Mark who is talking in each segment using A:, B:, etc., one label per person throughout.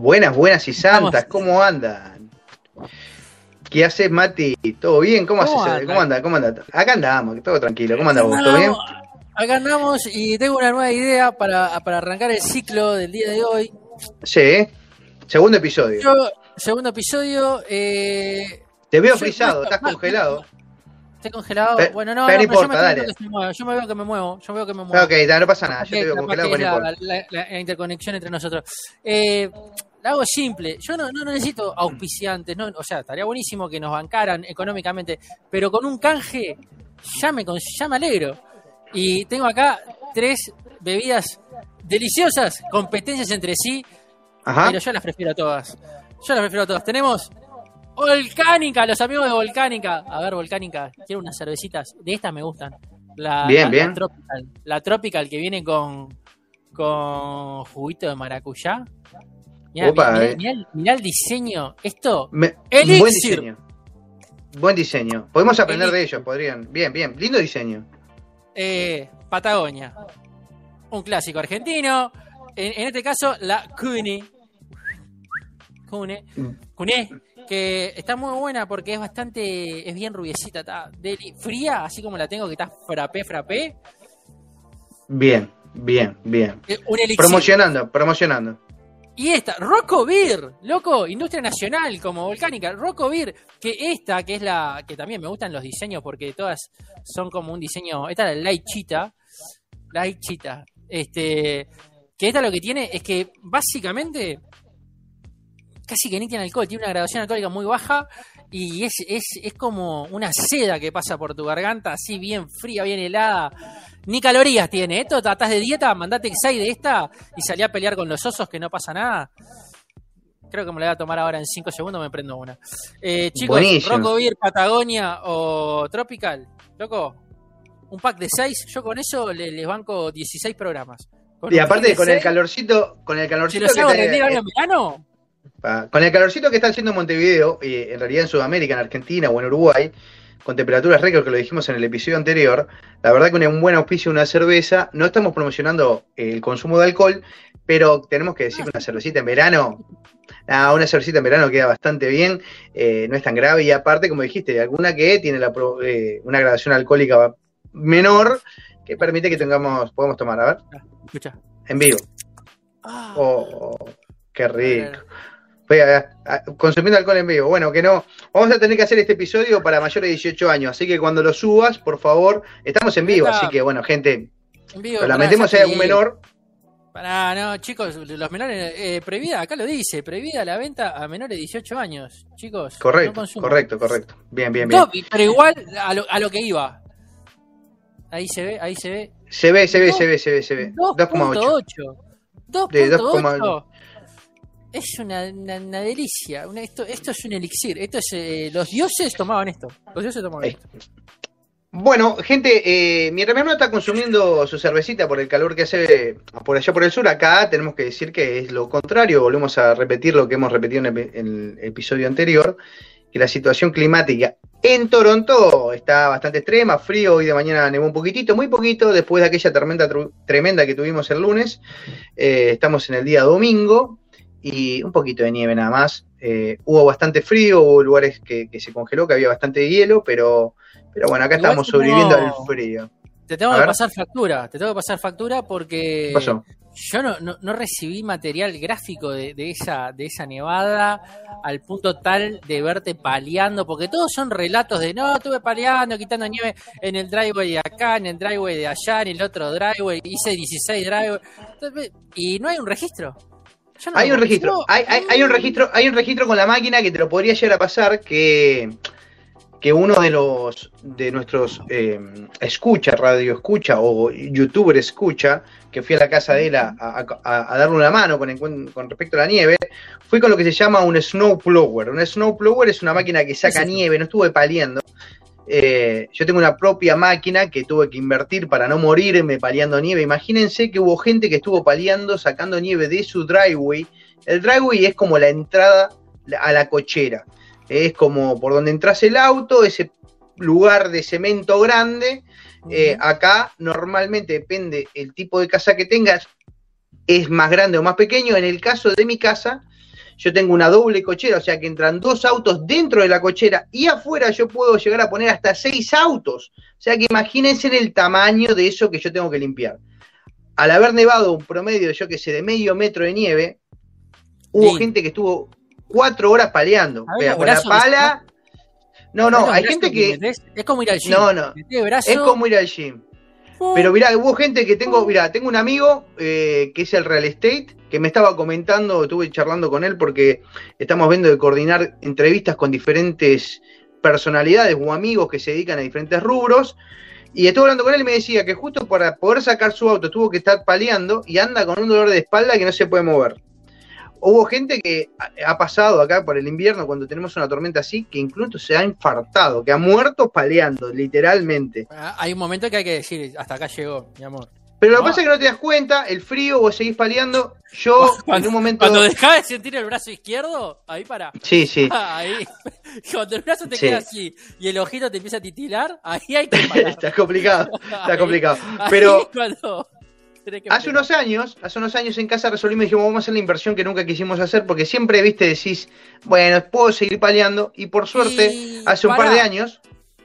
A: Buenas, buenas y santas, ¿cómo andan? ¿Qué haces, Mati? ¿Todo bien? ¿Cómo,
B: ¿Cómo
A: haces?
B: anda?
A: ¿Cómo anda? ¿Cómo anda? Acá andamos, todo tranquilo. ¿Cómo andamos? ¿Todo bien?
B: Acá andamos y tengo una nueva idea para, para arrancar el ciclo del día de hoy.
A: Sí. Segundo episodio.
B: Yo, segundo episodio. Eh,
A: Te veo frisado, estás congelado.
B: ¿Estoy congelado? Bueno, no,
A: pero
B: no,
A: no
B: pero yo,
A: importa,
B: me
A: dale.
B: que se yo me veo que me muevo. Yo veo que me muevo.
A: Ok, no, no pasa nada, yo te veo congelado, pero no importa.
B: la- la- la interconexión entre nosotros. Eh, la hago simple. Yo no, no necesito auspiciantes. No, o sea, estaría buenísimo que nos bancaran económicamente, pero con un canje ya me, ya me alegro. Y tengo acá tres bebidas deliciosas, competencias entre sí,
A: Ajá.
B: pero yo las prefiero a todas. Yo las prefiero a todas. Tenemos Volcánica, los amigos de Volcánica. A ver, Volcánica, quiero unas cervecitas. De estas me gustan. La,
A: Bien,
B: la-
A: bien.
B: La Tropical. La Tropical que viene con, con juguito de maracuyá. Mirá,
A: Opa,
B: mirá-
A: eh.
B: mirá el- mirá el diseño. Esto,
A: Me- buen diseño. Buen diseño. Podemos aprender de ellos, podrían. Bien, bien. Lindo diseño.
B: eh, Patagonia. Un clásico argentino. En, en este caso, la Cune. Cune. Cuné, que está muy buena porque es bastante, es bien rubiecita, está deli- fría, así como la tengo que está frappé, frappé.
A: Bien, bien, bien.
B: Eh, Un.
A: Promocionando, promocionando.
B: Y esta, Rocco loco, industria nacional como volcánica, Rocco que esta, que es la, que también me gustan los diseños porque todas son como un diseño, esta es la Light Cheetah, Light Cheetah, este, que esta lo que tiene es que básicamente casi que ni tiene alcohol, tiene una graduación alcohólica muy baja y es, es, es como una seda que pasa por tu garganta, así bien fría, bien helada. Ni calorías tiene. Esto tratás de dieta, mandate 6 de esta y salí a pelear con los osos que no pasa nada. Creo que me la voy a tomar ahora en 5 segundos, me prendo una. Eh, chicos. Rocco Beer, Patagonia o Tropical, loco, un pack de 6, yo con eso le- les banco 16 programas. Con
A: Y aparte con el calorcito, con el
B: ¿Se
A: calorcito
B: los
A: que
B: hago rendir ahora en verano?
A: Pa- Con el calorcito que está haciendo Montevideo, y en realidad en Sudamérica, en Argentina o en Uruguay, con temperaturas récord que lo dijimos en el episodio anterior, la verdad que un, buen auspicio una cerveza, no estamos promocionando el consumo de alcohol, pero tenemos que decir que una cervecita en verano, ah, una cervecita en verano queda bastante bien, eh, no es tan grave, y aparte, como dijiste, alguna que tiene la pro- eh, una gradación alcohólica menor, que permite que tengamos, podemos tomar, a ver,
B: Escucha.
A: en vivo.
B: Ah,
A: Oh, qué rico. Consumiendo alcohol en vivo. Bueno, que no. Vamos a tener que hacer este episodio para mayores de 18 años. Así que cuando lo subas, por favor, estamos en vivo. Así que, bueno, gente,
B: en vivo,
A: lo lamentemos si hay algún menor.
B: Pará, no, chicos, los menores, eh, prohibida, acá lo dice, prohibida la venta a menores de 18 años, chicos. no
A: Correcto,
B: consuman.
A: correcto, correcto. Bien, bien, bien.
B: No, pero igual a lo, a lo que iba. Ahí se ve, ahí se ve.
A: Se ve, se ve, se ve, se ve, se ve. 2,8.
B: 2.8.
A: De
B: 2.8. Es una, una, una delicia. una- esto, esto es un elixir. Esto es, eh, los dioses tomaban esto. Los dioses tomaban
A: Ahí.
B: esto.
A: Bueno, gente, eh, mientras mi hermano está consumiendo su cervecita por el calor que hace por allá por el sur, acá tenemos que decir que es lo contrario. Volvemos a repetir lo que hemos repetido en el, en el episodio anterior, que la situación climática en Toronto está bastante extrema, frío, hoy de mañana nevó un poquitito, muy poquito, después de aquella tormenta tremenda que tuvimos el lunes. Eh, estamos en el día domingo y un poquito de nieve nada más. Eh, hubo bastante frío, hubo lugares que, que se congeló, que había bastante hielo, pero, pero bueno, acá
B: Igual
A: estamos sobreviviendo al frío.
B: Te tengo
A: A
B: que
A: ver.
B: pasar factura. Te tengo que pasar factura porque. Yo no, no, no recibí material gráfico de, de esa, de esa nevada al punto tal de verte paleando, porque todos son relatos de no, estuve paleando, quitando nieve en el driveway de acá, en el driveway de allá, en el otro driveway, hice 16 driveway, y no hay un registro. No
A: Hay un registro, hay, hay- hay un registro, hay un registro con la máquina que te lo podría llegar a pasar que, que uno de los de nuestros eh, escucha, radio escucha o youtuber escucha, que fui a la casa de él a, a- a- a darle una mano con, respecto a la nieve, fue con lo que se llama un snow blower. Un snow blower es una máquina que saca nieve, no estuve paliando. Eh, yo tengo una propia máquina que tuve que invertir para no morirme paliando nieve. Imagínense que hubo gente que estuvo paliando, sacando nieve de su driveway. El driveway es como la entrada a la cochera. Es como por donde entras el auto, ese lugar de cemento grande. Eh, acá normalmente depende el tipo de casa que tengas, es más grande o más pequeño. En el caso de mi casa, yo tengo una doble cochera, o sea que entran dos autos dentro de la cochera y afuera yo puedo llegar a poner hasta seis autos. O sea que imagínense el tamaño de eso que yo tengo que limpiar. Al haber nevado un promedio, yo que sé, de medio metro de nieve, hubo
B: Sí.
A: gente que estuvo cuatro horas paleando.
B: Los
A: con la pala. No, no, hay gente que.
B: Es como ir al gym.
A: No, no. Es como ir al gym. Pero mirá, hubo gente que tengo, mirá, tengo un amigo eh, que es el real estate, que me estaba comentando, estuve charlando con él porque estamos viendo de coordinar entrevistas con diferentes personalidades o amigos que se dedican a diferentes rubros. Y estuve hablando con él y me decía que justo para poder sacar su auto tuvo que estar paleando y anda con un dolor de espalda que no se puede mover. Hubo gente que ha- pasado acá por el invierno cuando tenemos una tormenta así, que incluso se ha infartado, que ha muerto paleando, literalmente.
B: Ah, Hay un momento que hay que decir, hasta acá llegó, mi amor.
A: Pero lo que
B: No.
A: pasa es que no te das cuenta, el frío, vos seguís paleando. Yo en un momento.
B: Cuando dejás de sentir el brazo izquierdo, ahí para.
A: Sí, sí.
B: Ahí. Cuando el brazo te
A: Sí.
B: queda así y el ojito te empieza a titilar, ahí hay que parar.
A: está complicado. Está
B: Ahí-
A: complicado.
B: ahí
A: Pero
B: cuando que
A: hace unos años, hace unos años en casa resolvimos y dijimos, vamos a hacer la inversión que nunca quisimos hacer, porque siempre, viste, decís, bueno, puedo seguir paleando. Y por suerte,
B: Y
A: hace un par de años,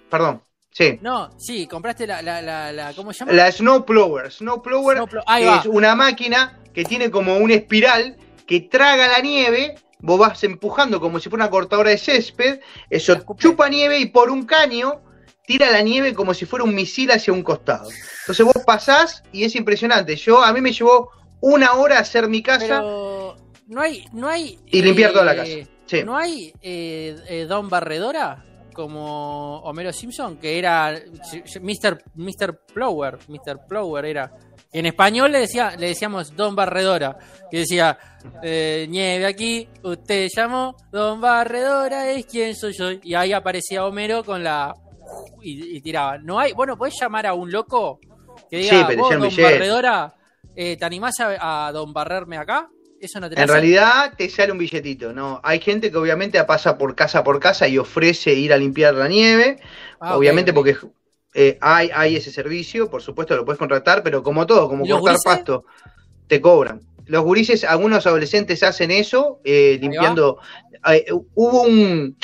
A: perdón, sí.
B: No, sí, compraste la, la, la, la- ¿cómo se llama?
A: La Snow Plower. Snow Plower
B: Snowplow- ahí va.
A: es una máquina que tiene como una espiral que traga la nieve. Vos vas empujando como si fuera una cortadora de césped. Eso chupa nieve y por un caño tira la nieve como si fuera un misil hacia un costado. Entonces vos pasás y es impresionante. Yo a mí me llevó una hora hacer mi casa
B: Pero no hay, no hay.
A: y limpiar
B: eh,
A: toda la casa. Sí.
B: ¿No hay eh, eh, Don Barredora como Homero Simpson? Que era Mr. Mr. Plower. Mr. Plower era. En español le, decía, le decíamos Don Barredora. Que decía: eh, Nieve aquí, usted llamó. Don Barredora es quien soy yo. Y ahí aparecía Homero con la. Y, y tiraba. No hay. Bueno, ¿podés llamar a un loco que diga:
A: Sí, pero
B: "Vos, Don
A: billete".
B: Barredora, eh, ¿te animás a, a Don Barrerme acá? Eso no te
A: En realidad te sale un billetito, ¿no? Hay gente que obviamente pasa por casa por casa y ofrece ir a limpiar la nieve.
B: Ah,
A: obviamente porque eh, hay, hay ese servicio, por supuesto lo puedes contratar, pero como todo, como
B: ¿Y los
A: cortar
B: gurises?
A: pasto, te cobran. Los gurises, algunos adolescentes hacen eso, eh, limpiando. eh, hubo un,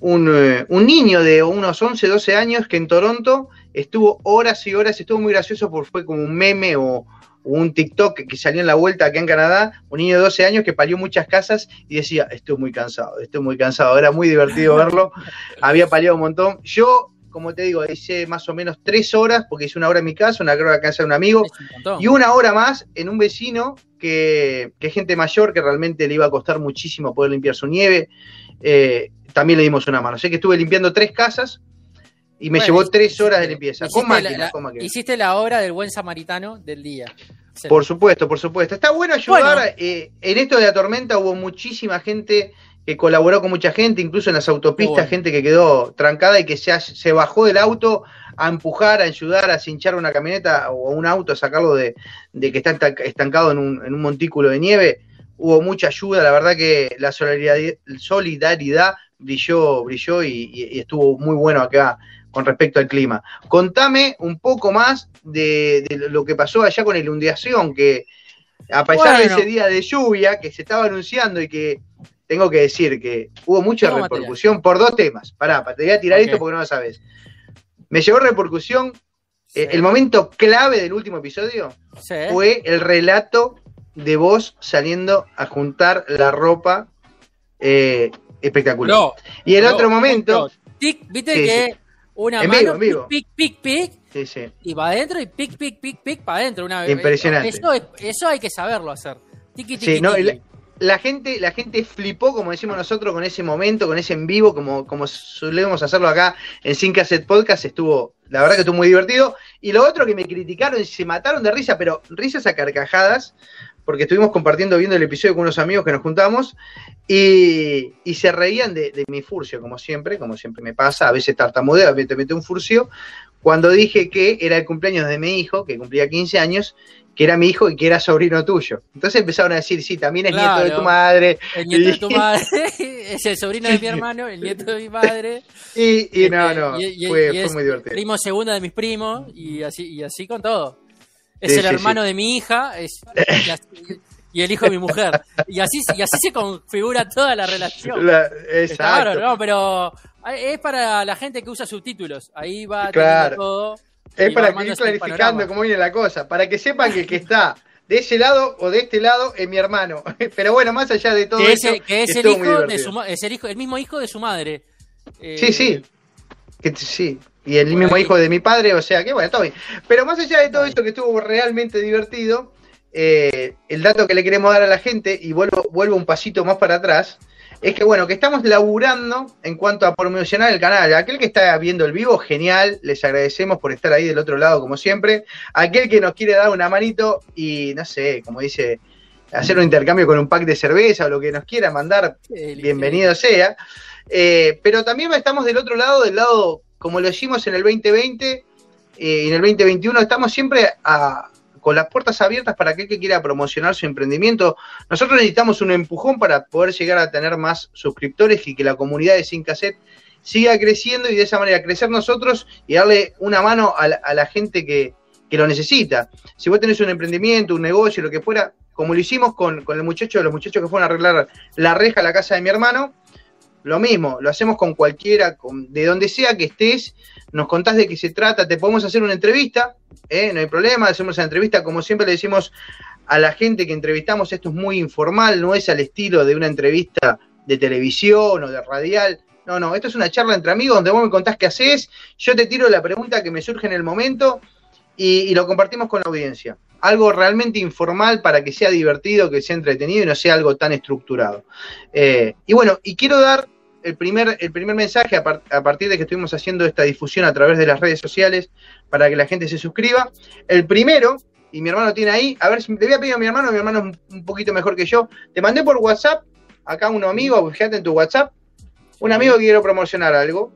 A: un, eh, un niño de unos 11, 12 años que en Toronto estuvo horas y horas, estuvo muy gracioso porque fue como un meme o, o un TikTok que salió en la vuelta acá en Canadá, un niño de 12 años que palió muchas casas y decía, estoy muy cansado, estoy muy cansado, era muy divertido verlo, había paliado un montón. Yo, como te digo, hice más o menos tres horas, porque hice una hora en mi casa, una hora en casa de un amigo,
B: un
A: y una hora más en un vecino que, que es gente mayor que realmente le iba a costar muchísimo poder limpiar su nieve. Eh, también le dimos una mano. Sé que estuve limpiando tres casas y me
B: Bueno,
A: llevó tres horas de limpieza. Con máquina,
B: la-
A: con máquina.
B: Hiciste la obra del buen samaritano del día. Sí.
A: Por supuesto, por supuesto. Está bueno ayudar.
B: Bueno.
A: eh, en esto de la tormenta hubo muchísima gente que colaboró con mucha gente, incluso en las autopistas,
B: bueno.
A: gente que quedó trancada y que se, se bajó del auto a empujar, a ayudar, a cinchar una camioneta o un auto, a sacarlo de, de que está estanca- estancado en un, en un montículo de nieve. Hubo mucha ayuda, la verdad que la solidaridad, solidaridad brilló, brilló y, estuvo muy bueno acá con respecto al clima. Contame un poco más de, de lo que pasó allá con la inundación, que a pesar
B: Bueno.
A: de ese día de lluvia que se estaba anunciando y que tengo que decir que hubo mucha repercusión por dos temas. Pará, te voy a tirar esto porque no lo sabes. Me llevó repercusión.
B: Sí.
A: eh, el momento clave del último episodio
B: Sí.
A: fue el relato de vos saliendo a juntar la ropa eh, espectacular.
B: No,
A: y el
B: no,
A: otro momento,
B: no. Tic, Viste
A: Sí,
B: que una
A: En
B: mano,
A: vivo, en vivo.
B: pic, pic, pic, pic,
A: sí, sí.
B: y va adentro y pic, pic, pic, pic, para adentro. Una.
A: Impresionante.
B: Eso, es- eso hay que saberlo hacer. Tiki, tiki,
A: Sí, no,
B: tiki.
A: el- la gente, la gente flipó, como decimos nosotros, con ese momento, con ese en vivo, como, como solemos hacerlo acá en Sin Cassette Podcast, estuvo, la verdad que estuvo muy divertido. Y lo otro que me criticaron y se mataron de risa, pero risas a carcajadas, porque estuvimos compartiendo, viendo el episodio con unos amigos que nos juntamos, y, y se reían de, de mi furcio, como siempre, como siempre me pasa, a veces tartamudeo, a veces te mete un furcio, cuando dije que era el cumpleaños de mi hijo, que cumplía 15 años, que era mi hijo y que era sobrino tuyo. Entonces empezaron a decir, sí, también es nieto de tu madre.
B: El nieto de tu madre es el sobrino de mi hermano, el nieto de mi madre.
A: Y, y no,
B: Este,
A: no,
B: y- y-
A: fue, muy divertido.
B: Primo segundo de mis primos y así, y así con todo. Es
A: Sí,
B: el
A: sí,
B: hermano de mi hija. Es, y el hijo de mi mujer. Y así, y así se configura toda la relación.
A: exacto.
B: no, pero es para la gente que usa subtítulos. Ahí va
A: claro.
B: todo.
A: Es para que ir clarificando cómo viene la cosa, para que sepan que el que está de ese lado o de este lado es mi hermano. Pero bueno, más allá de todo eso,
B: que es, el hijo de su, es el hijo, el mismo hijo de su madre.
A: sí, sí. Que, sí. Y el mismo hijo de mi padre, o sea que bueno, todo bien. Pero más allá de todo eso que estuvo realmente divertido, eh, el dato que le queremos dar a la gente, y vuelvo, vuelvo un pasito más para atrás, es que bueno, que estamos laburando en cuanto a promocionar el canal. Aquel que está viendo el vivo, genial, les agradecemos por estar ahí del otro lado como siempre. Aquel que nos quiere dar una manito y no sé, como dice, hacer un intercambio con un pack de cerveza o lo que nos quiera mandar, bienvenido sea. Eh, pero también estamos del otro lado, del lado, como lo hicimos en el 2020 eh, y en el 2021, estamos siempre a, con las puertas abiertas para aquel que quiera promocionar su emprendimiento. Nosotros necesitamos un empujón para poder llegar a tener más suscriptores y que la comunidad de Sin Cassette siga creciendo y de esa manera crecer nosotros y darle una mano a la, gente que, lo necesita. Si vos tenés un emprendimiento, un negocio, lo que fuera, como lo hicimos con, el muchacho, los muchachos que fueron a arreglar la reja a la casa de mi hermano, lo mismo, lo hacemos con cualquiera, de donde sea que estés, nos contás de qué se trata, te podemos hacer una entrevista, ¿eh? no hay problema, hacemos la entrevista, como siempre le decimos a la gente que entrevistamos, esto es muy informal, no es al estilo de una entrevista de televisión o de radial, no, no, esto es una charla entre amigos donde vos me contás qué haces, yo te tiro la pregunta que me surge en el momento y, lo compartimos con la audiencia. Algo realmente informal para que sea divertido, que sea entretenido y no sea algo tan estructurado. Eh, y bueno, y quiero dar el primer, el primer mensaje a, partir de que estuvimos haciendo esta difusión a través de las redes sociales para que la gente se suscriba. El primero, y mi hermano tiene ahí, a ver le voy a pedir a mi hermano, mi hermano es un poquito mejor que yo. Te mandé por WhatsApp, acá un amigo, fíjate en tu WhatsApp, un amigo que quiero promocionar algo.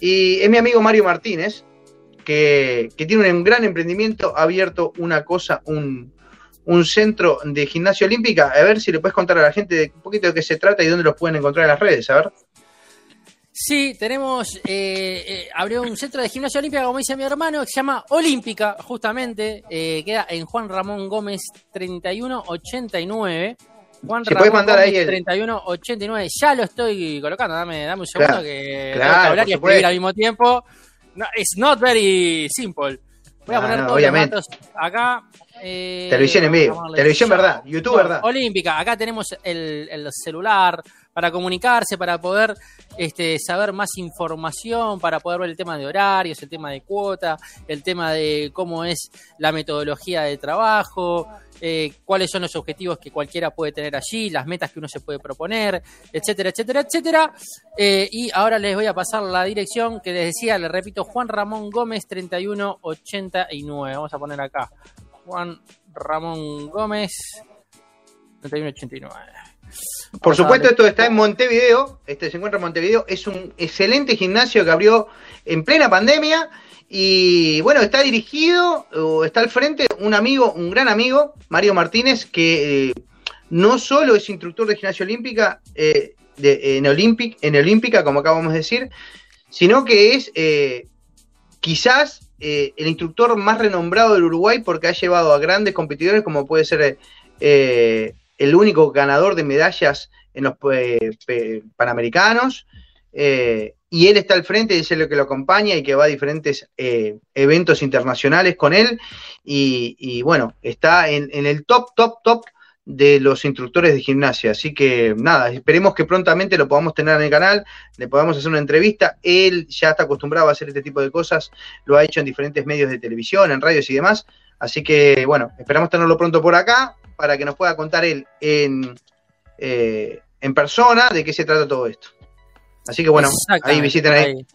A: Y es mi amigo Mario Martínez, que, que tiene un gran emprendimiento, ha abierto una cosa, un, un centro de gimnasia olímpica. A ver si le puedes contar a la gente un poquito de qué se trata y dónde los pueden encontrar en las redes, a ver.
B: Sí, tenemos, eh, eh, abrió un centro de gimnasia olímpica, como dice mi hermano, que se llama Olímpica, justamente, eh, queda en Juan Ramón Gómez 3189. Juan
A: Ramón mandar Gómez ahí
B: 3189, ya lo estoy colocando, dame, dame un segundo que que hablar y escribir al mismo tiempo. No, it's not very simple. Voy a poner todos los datos acá.
A: televisión en vivo, televisión verdad, YouTube verdad.
B: Olímpica, acá tenemos el, el celular, para comunicarse, para poder este, saber más información, para poder ver el tema de horarios, el tema de cuota, el tema de cómo es la metodología de trabajo, eh, cuáles son los objetivos que cualquiera puede tener allí, las metas que uno se puede proponer, etcétera, etcétera, etcétera. Eh, y ahora les voy a pasar la dirección que les decía, les repito, Juan Ramón Gómez 3189. Vamos a poner acá. Juan Ramón Gómez 3189.
A: Por supuesto, esto está en Montevideo, este se encuentra en Montevideo, es un excelente gimnasio que abrió en plena pandemia y bueno, está dirigido, o está al frente un amigo, un gran amigo, Mario Martínez, que eh, no solo es instructor de gimnasia olímpica, eh, en, Olympic, en Olímpica, como acabamos de decir, sino que es eh, quizás el instructor más renombrado del Uruguay porque ha llevado a grandes competidores como puede ser el único ganador de medallas en los eh, Panamericanos. Eh, y él está al frente, es el que lo acompaña y que va a diferentes eh, eventos internacionales con él. Y, bueno, está en, el top, top, top de los instructores de gimnasia. Así que nada, esperemos que prontamente lo podamos tener en el canal, le podamos hacer una entrevista. Él ya está acostumbrado a hacer este tipo de cosas, lo ha hecho en diferentes medios de televisión, en radios y demás. Así que bueno, esperamos tenerlo pronto por acá para que nos pueda contar él en, eh, en persona de qué se trata todo esto. Así que bueno, ahí visiten ahí.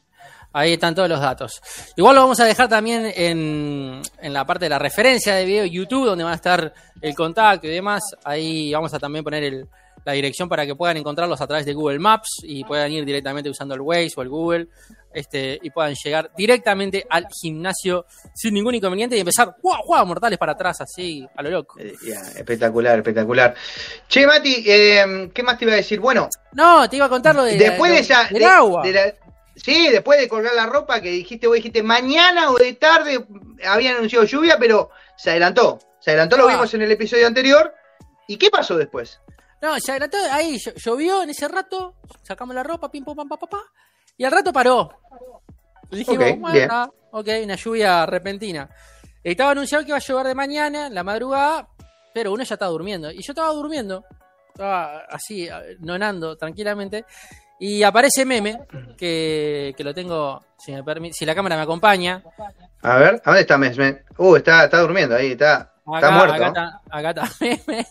B: ahí. están todos los datos. Igual lo vamos a dejar también en, en la parte de la referencia de video YouTube, donde va a estar el contacto y demás. Ahí vamos a también poner el, la dirección para que puedan encontrarlos a través de Google Maps y puedan ir directamente usando el Waze o el Google este, y puedan llegar directamente al gimnasio sin ningún inconveniente y empezar ¡guau, mortales para atrás, así, a lo loco.
A: Eh, espectacular, espectacular. Che, Mati, eh, ¿qué más te iba a decir? Bueno.
B: No, te iba a contar lo de
A: después de esa, del agua. sí, después de colgar la ropa que dijiste, vos dijiste mañana o de tarde habían anunciado lluvia, pero se adelantó. Se adelantó, lo vimos en el episodio anterior ¿Y qué pasó después?
B: No, se adelantó, ahí llo- llovió en ese rato, sacamos la ropa, pim, pum, pam, pa, pa, pa, y al rato paró. Dijimos,
A: Ok,
B: bueno, una lluvia repentina. Estaba anunciado que iba a llover de mañana, en la madrugada, pero uno ya estaba durmiendo. Y yo estaba durmiendo, estaba así, nonando tranquilamente, y aparece Meme, que, que lo tengo, si, me permi- si la cámara me acompaña.
A: A ver, ¿a dónde está Mesme? Uh, está, está durmiendo ahí, está, está muerto.
B: Acá está, acá está Meme.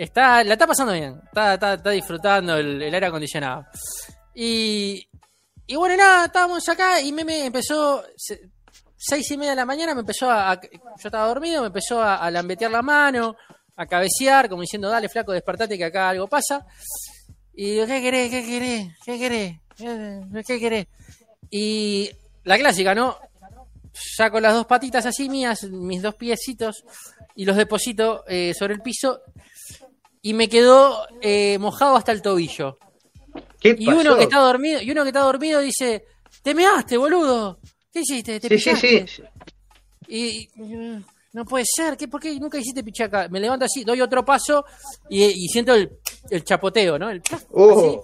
B: Está, la está pasando bien, está, está, está disfrutando el, aire acondicionado. Y, y bueno, nada, estábamos acá y Meme empezó, se- seis y media de la mañana, me empezó a, yo estaba dormido, me empezó a, a lambetear la mano, a cabecear, como diciendo, dale flaco, despertate que acá algo pasa. Y digo, ¿qué querés? ¿Qué querés? ¿Qué querés? ¿Qué- ¿Qué querés? Y la clásica, ¿no? saco las dos patitas así mías, mis dos piecitos, y los deposito eh, sobre el piso, y me quedó eh, mojado hasta el tobillo.
A: ¿Qué
B: Y
A: pasó?
B: uno que está dormido, y uno que está dormido dice, te measte, boludo. ¿Qué hiciste? ¿Te
A: Sí, sí,
B: pichaste?".
A: sí.
B: Y, y, no puede ser, ¿qué, ¿por qué nunca hiciste pichaca? Me levanto así, doy otro paso y, y siento el, el chapoteo, ¿no? El plaf, así.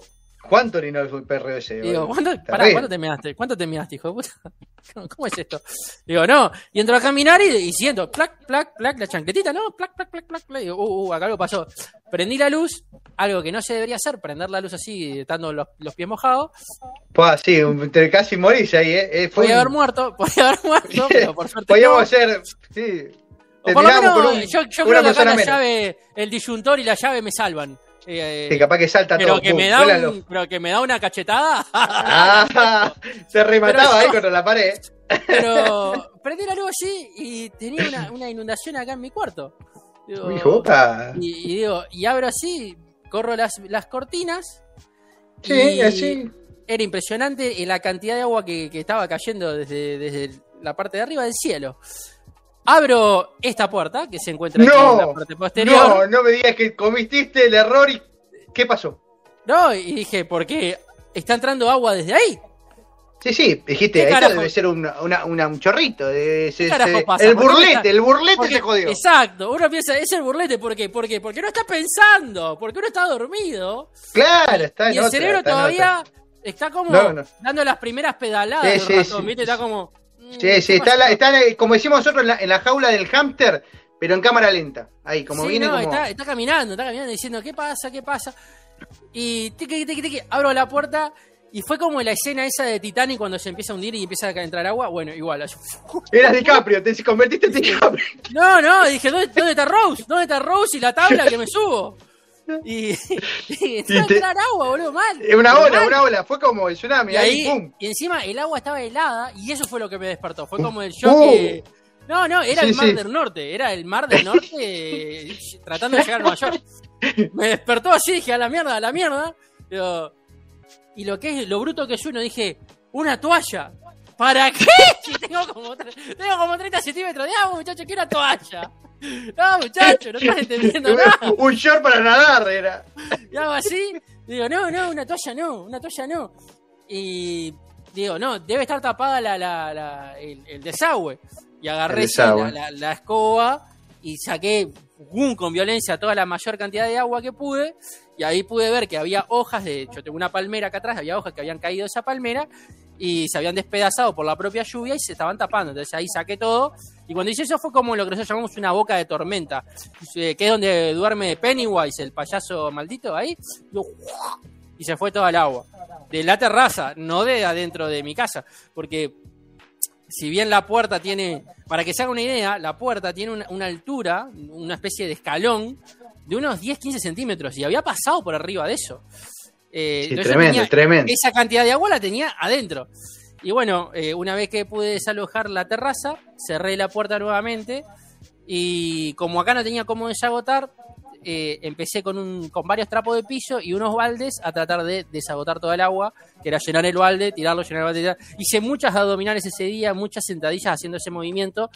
A: ¿Cuánto orinó el perro ese?
B: Y digo,
A: boludo?
B: ¿cuánto, pará. ¿cuánto te measte? ¿Cuánto te measte, hijo de puta? ¿Cómo- ¿Cómo es esto? Digo, no. Y entro a caminar y, y siento, plac, plac, plac, la chancletita, ¿no? Plac, plac, plac, plac, plac. Digo, uh, uh, acá algo pasó. Prendí la luz, algo que no se debería hacer, prender la luz así, estando los, los pies mojados.
A: Pua, sí, te casi morís ahí, ¿eh? Eh, fue
B: Podía
A: un-
B: haber muerto, podía haber muerto, pero por suerte
A: Podíamos
B: no.
A: hacer, sí.
B: O por lo menos,
A: un-
B: yo, yo creo que acá la
A: menos.
B: llave, el disyuntor y la llave me salvan. Eh,
A: capaz que salta
B: pero
A: todo.
B: que
A: pum,
B: me da un,
A: los-
B: pero que me da una cachetada.
A: Ah, se remataba ahí contra la pared.
B: Pero prendí la luz así y tenía una, una inundación acá en mi cuarto. Digo,
A: opa.
B: y, y digo, y abro así, corro las, las cortinas.
A: Sí,
B: y
A: así.
B: Era impresionante la cantidad de agua que, que estaba cayendo desde, desde la parte de arriba del cielo. Abro esta puerta que se encuentra aquí en la parte posterior.
A: no, no me digas que cometiste el error y. ¿Qué pasó?
B: No, y dije, porque está entrando agua desde ahí.
A: Sí, sí, dijiste,
B: ¿Qué
A: esto debe ser una- una- una- un chorrito.
B: ¿Qué pasa?
A: el
B: ¿Por qué
A: burlete,
B: está-
A: el burlete
B: Porque-
A: se jodió.
B: Exacto, uno piensa, es el burlete, ¿por qué? ¿Por qué? Porque no está pensando, porque uno está dormido.
A: Claro, está en
B: y el
A: otra,
B: cerebro
A: está
B: todavía está como
A: No, no.
B: dando las primeras pedaladas
A: Sí,
B: ratón,
A: sí.
B: ¿viste? Está como...
A: Sí,
B: ¿qué
A: sí, está, la- está la- como decimos nosotros en la, en la jaula del hámster, pero en cámara lenta. Ahí, como
B: Sí,
A: viene
B: no,
A: como.
B: está, está caminando, está caminando diciendo, ¿qué pasa? ¿Qué pasa? Y tiqui, tiqui, tiqui, abro la puerta y fue como la escena esa de Titanic cuando se empieza a hundir y empieza a entrar agua. Bueno, igual.
A: Eras DiCaprio, te convertiste en DiCaprio.
B: No, no, dije, ¿dónde, dónde está Rose? ¿Dónde está Rose y la tabla que me subo? Y, y entró a
A: te-
B: entrar agua, boludo, mal.
A: Eh, Una ola,
B: mal.
A: una ola, fue como el tsunami,
B: Y
A: ahí,
B: ahí,
A: pum.
B: y encima el agua estaba helada y eso fue lo que me despertó. Fue
A: Uh,
B: como el shock que-
A: uh.
B: No, no, era
A: Sí,
B: el mar
A: sí.
B: del norte, era el mar del norte tratando de llegar a Nueva York. Me despertó así, dije, a la mierda, a la mierda. Y lo que es, lo bruto que es uno, dije, una toalla. ¿Para qué? Si tengo como, tengo como 30 centímetros de agua, muchacho, quiero una toalla. No, muchacho, no estás entendiendo nada.
A: un short para nadar era.
B: Y hago así, digo, no, no, una toalla no, una toalla no. Y digo, no, debe estar tapada la, la, la- el, el desagüe. Y agarré
A: desagüe.
B: la, la- escoba y saqué ¡bum! con violencia toda la mayor cantidad de agua que pude. Y ahí pude ver que había hojas de. Yo tengo una palmera acá atrás, había hojas que habían caído de esa palmera y se habían despedazado por la propia lluvia y se estaban tapando. Entonces ahí saqué todo. Y cuando hice eso fue como lo que nosotros llamamos una boca de tormenta, que es donde duerme Pennywise, el payaso maldito, ahí. Y se fue toda el agua. De la terraza, no de adentro de mi casa. Porque si bien la puerta tiene, para que se haga una idea, la puerta tiene una, una altura, una especie de escalón, de unos 10-15 centímetros. Y había pasado por arriba de eso. Eh,
A: Sí, tremendo, tremendo.
B: esa cantidad de agua la tenía adentro. Y bueno, eh, una vez que pude desalojar la terraza, cerré la puerta nuevamente y como acá no tenía cómo desagotar, eh, empecé con, un, con varios trapos de piso y unos baldes a tratar de desagotar toda el agua, que era llenar el balde, tirarlo, llenar el balde. tirar- Hice muchas abdominales ese día, muchas sentadillas haciendo ese movimiento.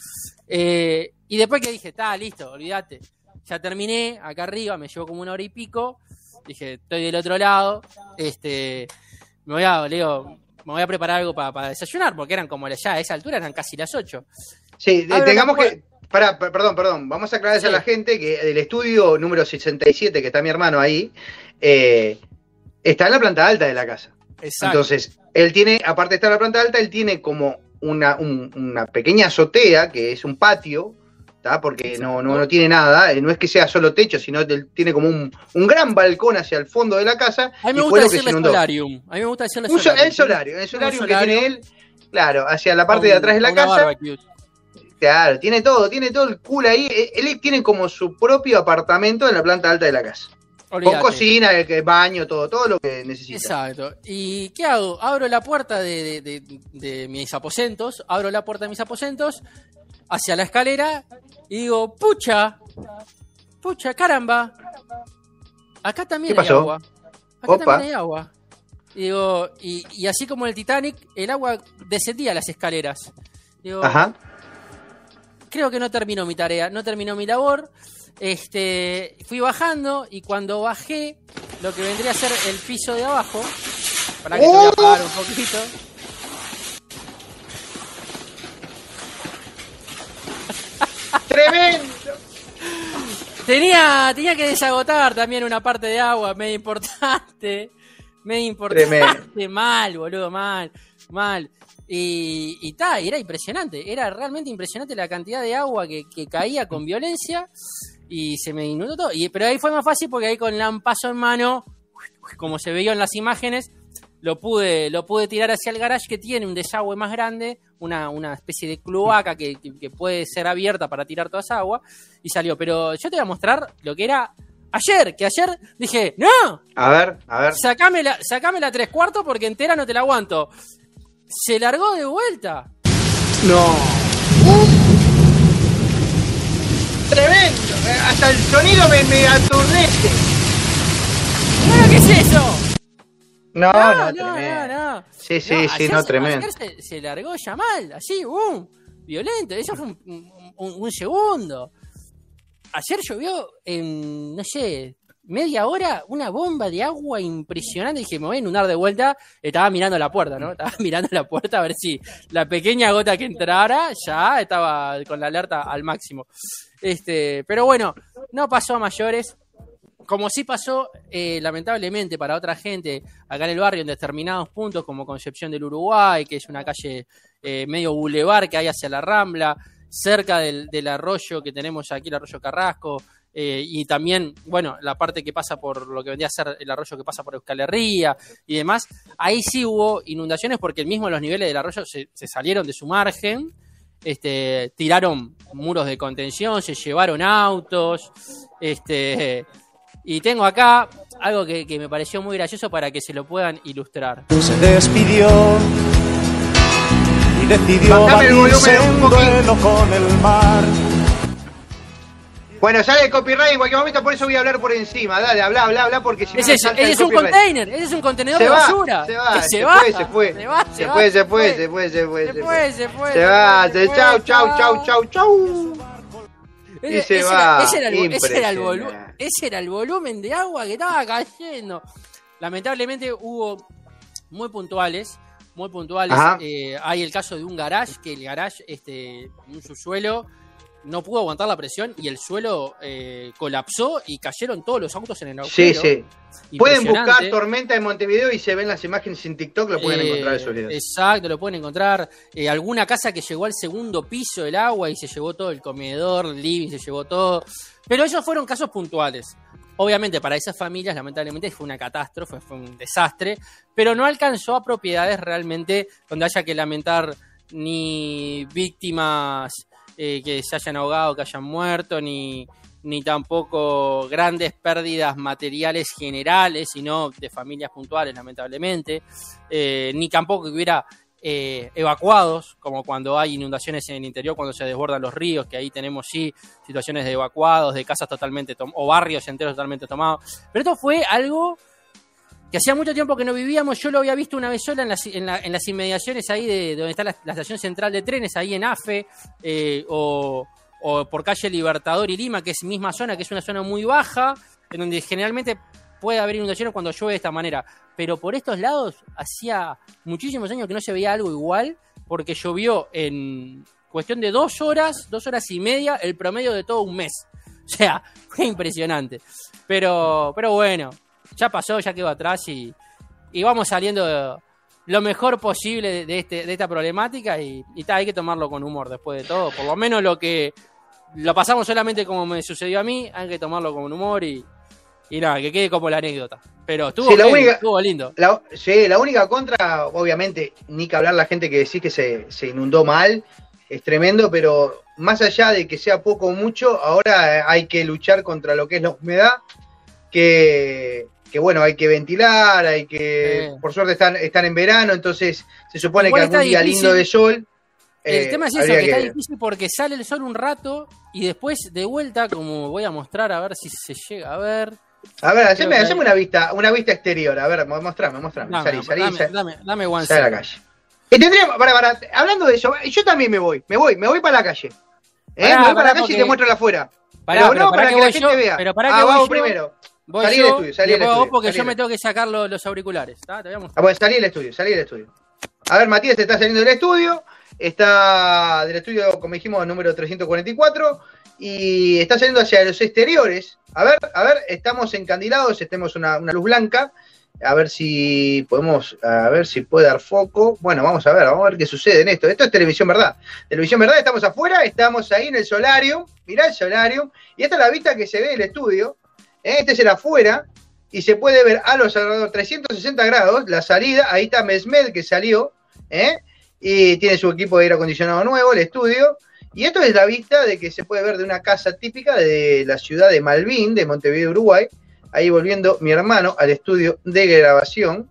B: Eh, y después que dije, está, listo, olvídate. Ya terminé, acá arriba, me llevo como una hora y pico. Dije, estoy del otro lado. Este, me voy a, Leo, me voy a preparar algo para desayunar, porque eran como ya a esa altura eran casi las 8.
A: Sí,
B: Abro
A: tengamos que, Pará, per- perdón, perdón. Vamos a aclararle
B: Sí.
A: a la gente que el estudio número 67, que está mi hermano ahí, eh, está en la planta alta de la casa.
B: Exacto.
A: Entonces, él tiene, aparte de estar en la planta alta, él tiene como una, un- una pequeña azotea, que es un patio, ¿tá? porque no, no, no tiene nada, eh, no es que sea solo techo, sino tiene como un, un gran balcón hacia el fondo de la casa.
B: a mí me gusta decirle solarium. A mí me gusta decirle
A: Un so-
B: solarium.
A: el solario, el solarium que tiene él, claro, hacia la parte de atrás de la casa.
B: barbecue.
A: Claro, tiene todo, tiene todo el cool ahí. Eh, Él tiene como su propio apartamento en la planta alta de la casa. Con cocina, baño, todo, todo lo que necesita.
B: Exacto. ¿Y qué hago? Abro la puerta de, de- de- de mis aposentos, abro la puerta de mis aposentos hacia la escalera y digo, pucha, pucha, caramba, acá también
A: ¿Qué
B: hay agua. Acá
A: Opa.
B: también hay agua. Y digo, y, y así como el Titanic, el agua descendía las escaleras. Digo,
A: Ajá.
B: creo que no terminó mi tarea, no terminó mi labor. Este, fui bajando y cuando bajé lo que vendría a ser el piso de abajo, para que te voy a apagar un poquito.
A: Tremendo.
B: Tenía, tenía que desagotar también una parte de agua, medio importante. Medio importante.
A: Tremendo.
B: Mal, boludo, mal, mal. Y, y ta, era impresionante, era realmente impresionante la cantidad de agua que, que caía con violencia y se me inundó todo. Y, pero ahí fue más fácil porque ahí con lampazo en mano, como se veía en las imágenes, lo pude, lo pude tirar hacia el garage que tiene un desagüe más grande, una, una especie de cloaca que, que- que puede ser abierta para tirar toda esa agua, y salió. Pero yo te voy a mostrar lo que era ayer, que ayer dije, no,
A: A ver, a ver.
B: sacame la, sacame la tres cuartos porque entera no te la aguanto. Se largó de vuelta.
A: No. Tremendo. Eh, Hasta el sonido me, me aturdece.
B: ¿Pero qué es eso?
A: No,
B: No,
A: no,
B: no,
A: tremendo.
B: no, no.
A: Sí, sí, sí, no, tremendo.
B: se, se largó ya mal, así, boom, violento. Eso fue un, un- un segundo. Ayer llovió en, no sé, media hora, una bomba de agua impresionante. Dije, me voy a inundar de vuelta. Estaba mirando la puerta, ¿no? Estaba mirando la puerta a ver si la pequeña gota que entrara ya estaba con la alerta al máximo. Este, pero bueno, no pasó a mayores. Como sí pasó, eh, lamentablemente, para otra gente acá en el barrio, en determinados puntos, como Concepción del Uruguay, que es una calle eh, medio bulevar que hay hacia la Rambla, cerca del, arroyo que tenemos aquí, el arroyo Carrasco, eh, y también, bueno, la parte que pasa por lo que vendría a ser el arroyo que pasa por Euskal Herria y demás, ahí sí hubo inundaciones porque mismo los niveles del arroyo se, se salieron de su margen, este, tiraron muros de contención, se llevaron autos, este, y tengo acá algo que, que me pareció muy gracioso para que se lo puedan ilustrar.
C: se despidió y decidió batirse
A: un
C: duelo con el mar.
A: Bueno, sale el copyright en cualquier momento, por eso voy a hablar por encima. Dale, habla, habla, habla, porque si no.
B: Ese es,
A: salta
B: ese es un container, ese es un contenedor
A: Se
B: de
A: va,
B: basura.
A: se va, se,
B: va,
A: fue, se fue.
B: se va,
A: Se fue, se fue, se fue, se fue,
B: Se
A: se
B: fue,
A: fue.
B: se fue.
A: Se va,
B: fue,
A: se
B: fue,
A: chau, chau, chau, chau, chau.
B: Ese,
A: Y se
B: ese
A: va.
B: Era, ese, era el, vo- ese, era el volu-
A: Impresionante.
B: ese era el volumen de agua que estaba cayendo. Lamentablemente hubo muy puntuales, muy puntuales. Eh, hay el caso de un garage, que el garage, este, un subsuelo, no pudo aguantar la presión y el suelo eh, colapsó y cayeron todos los autos en el
A: Sí,
B: agujero.
A: sí. Pueden buscar. Tormenta en Montevideo y se ven las imágenes en TikTok, lo pueden
B: Eh,
A: encontrar esos videos.
B: Exacto, lo pueden encontrar. Eh, alguna casa que llegó al segundo piso del agua y se llevó todo el comedor, el living, se llevó todo. Pero esos fueron casos puntuales. Obviamente para esas familias lamentablemente fue una catástrofe, fue un desastre, pero no alcanzó a propiedades realmente donde haya que lamentar ni víctimas eh, que se hayan ahogado, que hayan muerto, ni, ni tampoco grandes pérdidas materiales generales, sino de familias puntuales, lamentablemente, Eh, ni tampoco que hubiera eh, evacuados, como cuando hay inundaciones en el interior, cuando se desbordan los ríos, que ahí tenemos sí situaciones de evacuados, de casas totalmente o barrios enteros totalmente tomados. Pero esto fue algo que hacía mucho tiempo que no vivíamos. Yo lo había visto una vez sola en las, en la- en las inmediaciones ahí de, donde está la, estación central de trenes, ahí en AFE, eh, o, o por calle Libertador y Lima, que es misma zona, que es una zona muy baja, en donde generalmente puede haber inundaciones cuando llueve de esta manera. Pero por estos lados hacía muchísimos años que no se veía algo igual, porque llovió en, cuestión de dos horas, dos horas y media, el promedio de todo un mes. O sea, fue impresionante. Pero, pero bueno, ya pasó, ya quedó atrás y, y vamos saliendo lo mejor posible de, de este, de esta problemática y, y ta, hay que tomarlo con humor después de todo. Por lo menos lo que lo pasamos solamente como me sucedió a mí, hay que tomarlo con humor y, y nada, que quede como la anécdota. Pero estuvo,
A: Sí, la
B: heavy,
A: única-
B: estuvo lindo.
A: La, sí, la única contra, obviamente, ni que hablar la gente que decís que se, se inundó mal, es tremendo, pero más allá de que sea poco o mucho, ahora hay que luchar contra lo que es la humedad, que, que bueno, hay que ventilar, hay que, por suerte están, están en verano, entonces se supone
B: Igual
A: que algún día
B: difícil.
A: lindo de sol.
B: El
A: eh,
B: tema es eso,
A: habría
B: que, está difícil porque sale el sol un rato y después de vuelta, como voy a mostrar, a ver si se llega a ver.
A: A ver, haceme,
B: que
A: haceme una vista, una vista exterior, a ver, mo- mostrame, mostrame,
B: Dame,
A: salí, salí,
B: dame,
A: salí.
B: dame, dame one
A: a la calle. Y tendríamos, para, para, hablando de eso, yo también me voy, me voy, me voy para la calle. ¿Eh?
B: Pará,
A: me voy para la calle y
B: porque-
A: te muestro la afuera.
B: Pará,
A: pero
B: pero
A: no
B: pará
A: para
B: que
A: que, la
B: voy
A: gente
B: yo,
A: vea.
B: pero pará
A: ah,
B: que voy
A: vamos
B: yo,
A: primero.
B: Voy
A: Salí
B: yo,
A: del estudio, salí del estudio,
B: porque
A: salí
B: yo me tengo que sacar lo- los auriculares. ¿tá? Te voy a mostrar.
A: Ah, bueno, salí del estudio, salí del estudio. A ver, Matías está saliendo del estudio, está del estudio, como dijimos, número 344, y está saliendo hacia los exteriores. A ver, a ver, estamos encandilados, tenemos una, una luz blanca. A ver si podemos, a ver si puede dar foco. Bueno, vamos a ver, vamos a ver qué sucede en esto. Esto es televisión verdad. Televisión verdad, estamos afuera, estamos ahí en el solarium. Mirá el solarium. Y esta es la vista que se ve del estudio. Este es el afuera. Y se puede ver a los alrededor 360 grados la salida. Ahí está Mesmed que salió. ¿eh? Y tiene su equipo de aire acondicionado nuevo, el estudio. Y esto es la vista de que se puede ver de una casa típica de la ciudad de Malvin, de Montevideo, Uruguay. Ahí volviendo mi hermano al estudio de grabación.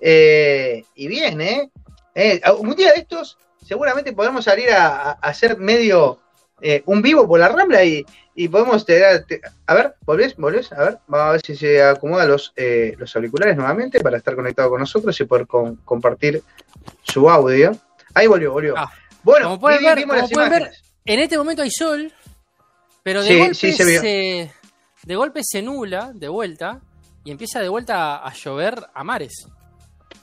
A: Eh, y bien, ¿eh? Eh, Un día de estos seguramente podremos salir a, a hacer medio eh, un vivo por la Rambla y, y podemos tener... te- a ver, ¿volvés? ¿Volvés? A ver, vamos a ver si se acomodan los, eh, los auriculares nuevamente para estar conectado con nosotros y poder con- compartir su audio. Ahí volvió, volvió.
B: Ah,
A: bueno,
B: como pueden ver- como pueden ver. En este momento hay sol, pero de
A: Sí,
B: golpe
A: sí, se
B: se, de golpe se nubla de vuelta y empieza de vuelta a llover a mares.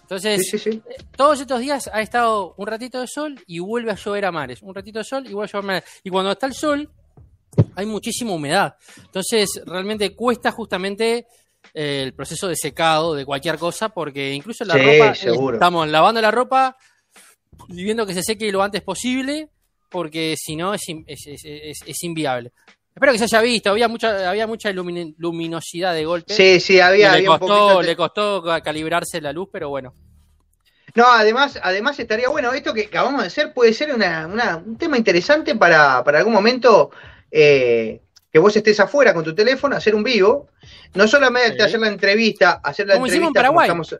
B: Entonces,
A: Sí, sí, sí.
B: todos estos días ha estado un ratito de sol y vuelve a llover a mares. Un ratito de sol y vuelve a llover a mares. Y cuando está el sol, hay muchísima humedad. Entonces, realmente cuesta justamente eh, el proceso de secado de cualquier cosa, porque incluso la ropa, eh,
A: seguro.
B: estamos lavando la ropa y viendo que se seque lo antes posible, porque si no es- es- es inviable. Espero que se haya visto, había mucha, había mucha luminosidad de golpe.
A: Sí, sí, había,
B: le,
A: había un
B: costó, le costó ca- calibrarse la luz, pero bueno.
A: No, además, además estaría bueno, esto que acabamos de hacer puede ser una, una- un tema interesante para, para algún momento eh, que vos estés afuera con tu teléfono, hacer un vivo, no solamente
B: Sí.
A: hacer la entrevista, hacer la
B: Como hicimos en
A: entrevista como
B: Paraguay.
A: estamos-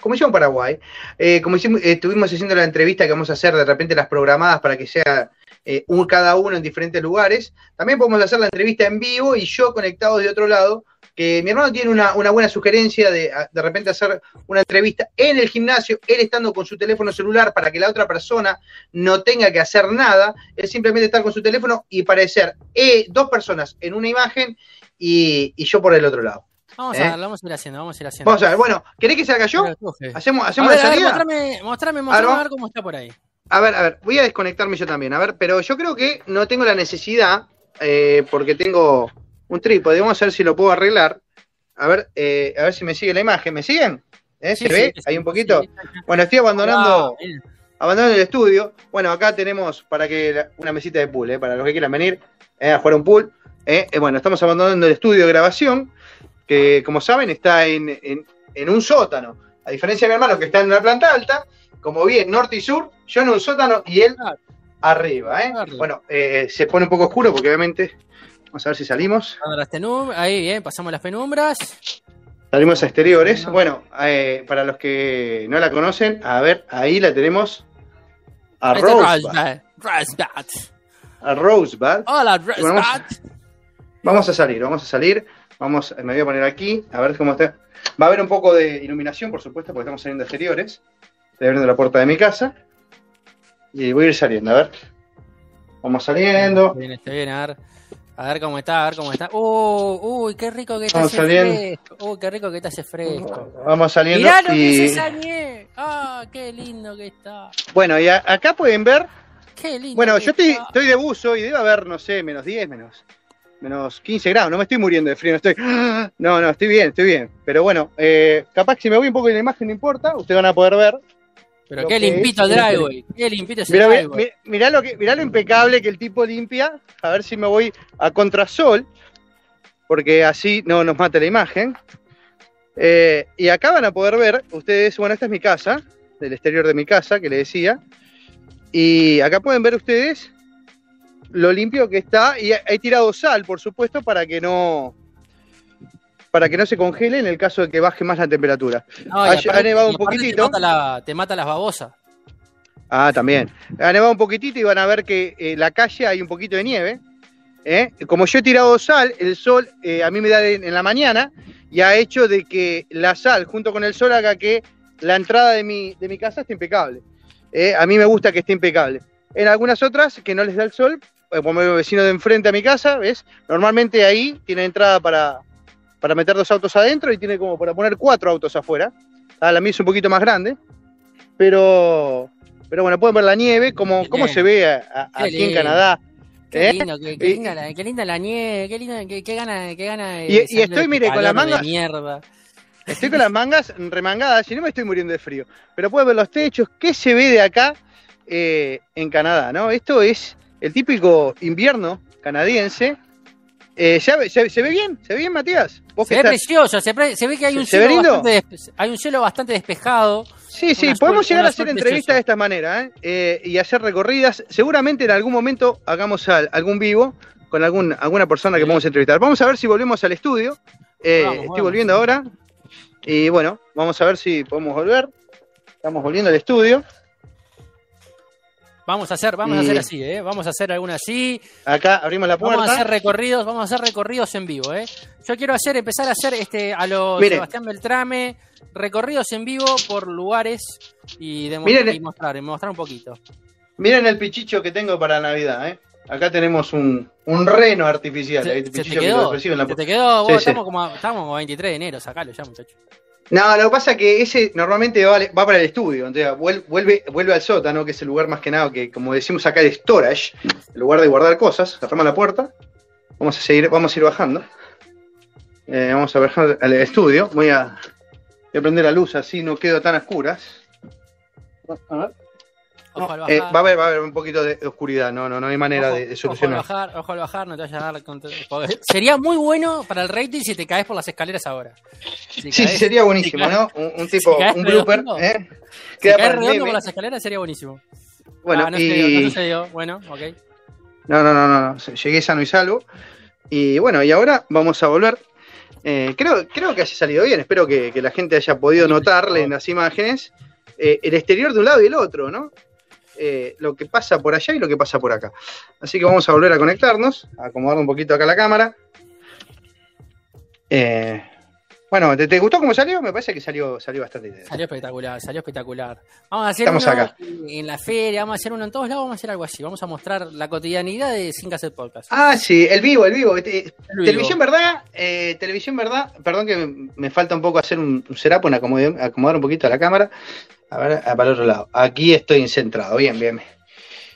A: como hicimos en Paraguay, eh, como hicimos, eh, estuvimos haciendo la entrevista que vamos a hacer de repente las programadas para que sea eh, un, cada uno en diferentes lugares, también podemos hacer la entrevista en vivo y yo conectado de otro lado, que mi hermano tiene una, una buena sugerencia de de repente hacer una entrevista en el gimnasio, él estando con su teléfono celular para que la otra persona no tenga que hacer nada, él simplemente estar con su teléfono y parecer eh, dos personas en una imagen y, y yo por el otro lado.
B: Vamos,
A: ¿Eh?
B: a, lo vamos a ir haciendo, vamos a ir haciendo.
A: Vamos a ver, bueno, ¿querés que salga yo? ¿Hacemos,
B: A
A: hacemos
B: ver,
A: la
B: a ver,
A: salida?
B: mostrame, mostrame,
A: A ver,
B: mostrame a
A: vamos.
B: ver cómo está por ahí.
A: A ver, a ver, voy a desconectarme yo también, a ver, pero yo creo que no tengo la necesidad, eh, porque tengo un trípode, vamos a ver si lo puedo arreglar. A ver, eh, a ver si me sigue la imagen, ¿me siguen? ¿Eh?
B: Sí,
A: ¿Se
B: sí,
A: ve?
B: sí,
A: Ahí
B: sí,
A: un poquito. Bueno, estoy abandonando,
B: bien.
A: abandonando el estudio. Bueno, acá tenemos para que la- una mesita de pool, ¿eh? para los que quieran venir eh, a jugar un pool. ¿eh? Eh, bueno, estamos abandonando el estudio de grabación, que como saben está en, en- en un sótano. A diferencia de mi hermano que está en una planta alta, como bien norte y sur, yo en un sótano y él arriba. ¿eh? Bueno, eh, se pone un poco oscuro porque obviamente, vamos a ver si salimos.
B: Ahí, bien, pasamos las penumbras.
A: Salimos a exteriores.
B: Bueno.
A: Bueno, eh, para los que no la conocen, a ver, ahí la tenemos a Rosebud.
B: Rosebud. Rosebud.
A: A Rosebud.
B: Hola,
A: Bueno, vamos-
B: Rosebud.
A: Vamos a salir, vamos a salir. Vamos, me voy a poner aquí, a ver cómo está. Va a haber un poco de iluminación, por supuesto, porque estamos saliendo de exteriores. Estoy abriendo la puerta de mi casa. Y voy a ir saliendo, a ver. Vamos saliendo.
B: Bien, está bien, a ver. A ver cómo está, a ver cómo está. Uh, uy, qué rico que está
A: Vamos
B: ese
A: saliendo.
B: fresco. Uy, qué rico que está ese fresco.
A: Vamos saliendo.
B: Mirá lo que
A: y
B: se sañé. Ah, qué lindo que está.
A: bueno, y a- acá pueden ver
B: Qué lindo.
A: Bueno,
B: que
A: yo estoy,
B: está.
A: estoy de buzo y debe haber, no sé, menos 10, menos, menos 15 grados. No me estoy muriendo de frío, no estoy. No, no, estoy bien, estoy bien. Pero bueno, eh, capaz que si me voy un poco de la imagen, no importa, ustedes van a poder ver.
B: Pero qué limpito
A: es-
B: el driveway. Qué limpito ese
A: Mirá,
B: driveway.
A: mirá- mirá lo que, mirá lo impecable que el tipo limpia. A ver si me voy a contrasol, porque así no nos mata la imagen. Eh, y acá van a poder ver, ustedes, bueno, esta es mi casa, del exterior de mi casa, que le decía. Y acá pueden ver ustedes lo limpio que está. Y he tirado sal, por supuesto, para que no para que no se congele en el caso de que baje más la temperatura.
B: No,
A: ha-
B: aparte-
A: ha nevado un poquitito.
B: Te mata, la, te mata las babosas.
A: Ah, también. Ha nevado un poquitito y van a ver que en la calle hay un poquito de nieve. ¿eh? Como yo he tirado sal, el sol eh, a mí me da en, en la mañana y ha hecho de que la sal junto con el sol haga que la entrada de mi, de mi casa esté impecable. ¿eh? A mí me gusta que esté impecable. En algunas otras que no les da el sol, eh, como el vecino de enfrente a mi casa, ¿ves? Normalmente ahí tiene entrada para, para meter dos autos adentro y tiene como para poner cuatro autos afuera. Ah, la mía es un poquito más grande, pero, pero bueno, pueden ver la nieve, cómo,
B: Qué
A: cómo
B: lindo.
A: se ve a- a-
B: Qué
A: aquí en
B: lindo.
A: Canadá.
B: Qué
A: ¿Eh?
B: lindo, qué, qué
A: Y-
B: linda la, qué linda la nieve, qué linda, qué, gana, qué gana de
A: Y- estoy, mire, con la
B: calor de
A: manga-
B: mierda.
A: Estoy con las mangas remangadas y no me estoy muriendo de frío. Pero pueden ver los techos, qué se ve de acá eh, en Canadá, ¿no? Esto es el típico invierno canadiense. Eh, ¿ya ve- se, se ve bien? ¿Se ve bien, Matías? ¿Vos
B: Se ve
A: estás-
B: precioso, se, pre- se ve que hay
A: ¿Se-
B: un cielo bastante hay un cielo bastante despejado.
A: Sí, sí, podemos llegar a hacer entrevistas de esta manera ¿eh? Eh, y hacer recorridas. Seguramente en algún momento hagamos al- algún vivo con algún, alguna persona que
B: Sí.
A: podamos entrevistar. Vamos a ver si volvemos al estudio. Eh,
B: Vamos,
A: estoy
B: vamos.
A: volviendo ahora. Y bueno, vamos a ver si podemos volver. Estamos volviendo al estudio.
B: Vamos a hacer, vamos a hacer así, ¿eh? Vamos a hacer alguna así.
A: Acá abrimos la puerta.
B: Vamos a hacer recorridos, vamos a hacer recorridos en vivo, ¿eh? Yo quiero hacer, empezar a hacer este a los
A: Mire.
B: Sebastián Beltrame, recorridos en vivo por lugares y, demo-
A: Miren.
B: y mostrar, mostrar un poquito.
A: Miren el pichicho que tengo para Navidad. ¿eh? Acá tenemos un, un reno artificial.
B: Se,
A: este
B: se te
A: pichicho que
B: quedó,
A: en la
B: se te quedó,
A: Sí,
B: vos,
A: sí.
B: estamos, como, estamos como a 23 de enero, sacalo ya, muchacho.
A: No, lo que pasa es que ese normalmente va, para el estudio, vuelve, al sótano, que es el lugar más que nada que, como decimos acá, de storage, el lugar de guardar cosas. Cerramos la puerta, vamos a seguir, vamos a ir bajando. Eh, vamos a bajar al estudio. Voy a, a prender la luz así no quedo tan a oscuras. A ver.
B: Ojo al
A: Eh,
B: bajar.
A: va a haber, va a haber un poquito de oscuridad, no, no, no hay manera
B: ojo,
A: de, de
B: ojo al
A: solucionar.
B: bajar, ojo al bajar, no te vayas a dar contra- Sería muy bueno para el rating si te caes por las escaleras ahora. Si
A: Sí,
B: caes-
A: sería buenísimo,
B: si
A: ¿no? Un, un tipo,
B: si
A: un blooper, ¿eh?
B: si caes redondo
A: meme.
B: por las escaleras sería buenísimo.
A: Bueno,
B: Ah, no,
A: y...
B: sucedió, no sucedió. Bueno, ok.
A: No, no, no, no, no, llegué sano y salvo. Y bueno, y ahora vamos a volver. Eh, creo, creo que haya salido bien, espero que, que la gente haya podido notarle en las imágenes eh, el exterior de un lado y el otro, ¿no? Eh, lo que pasa por allá y lo que pasa por acá. Así que vamos a volver a conectarnos, a acomodar un poquito acá la cámara. Eh, bueno, ¿te, te gustó cómo salió? Me parece que salió, salió bastante interesante.
B: Salió espectacular, salió espectacular. Vamos a hacer
A: Estamos
B: uno
A: acá.
B: en la feria, vamos a hacer uno en todos lados, vamos a hacer algo así. Vamos a mostrar la cotidianidad de Sin Cassette Podcast.
A: Ah, sí, el vivo, el vivo. Este,
B: El vivo.
A: Televisión Verdad, eh, Televisión Verdad, perdón que me, me falta un poco hacer un, un setup, un acomodar, acomodar un poquito la cámara. A ver, ah, para el otro lado. Aquí estoy centrado, bien, bien.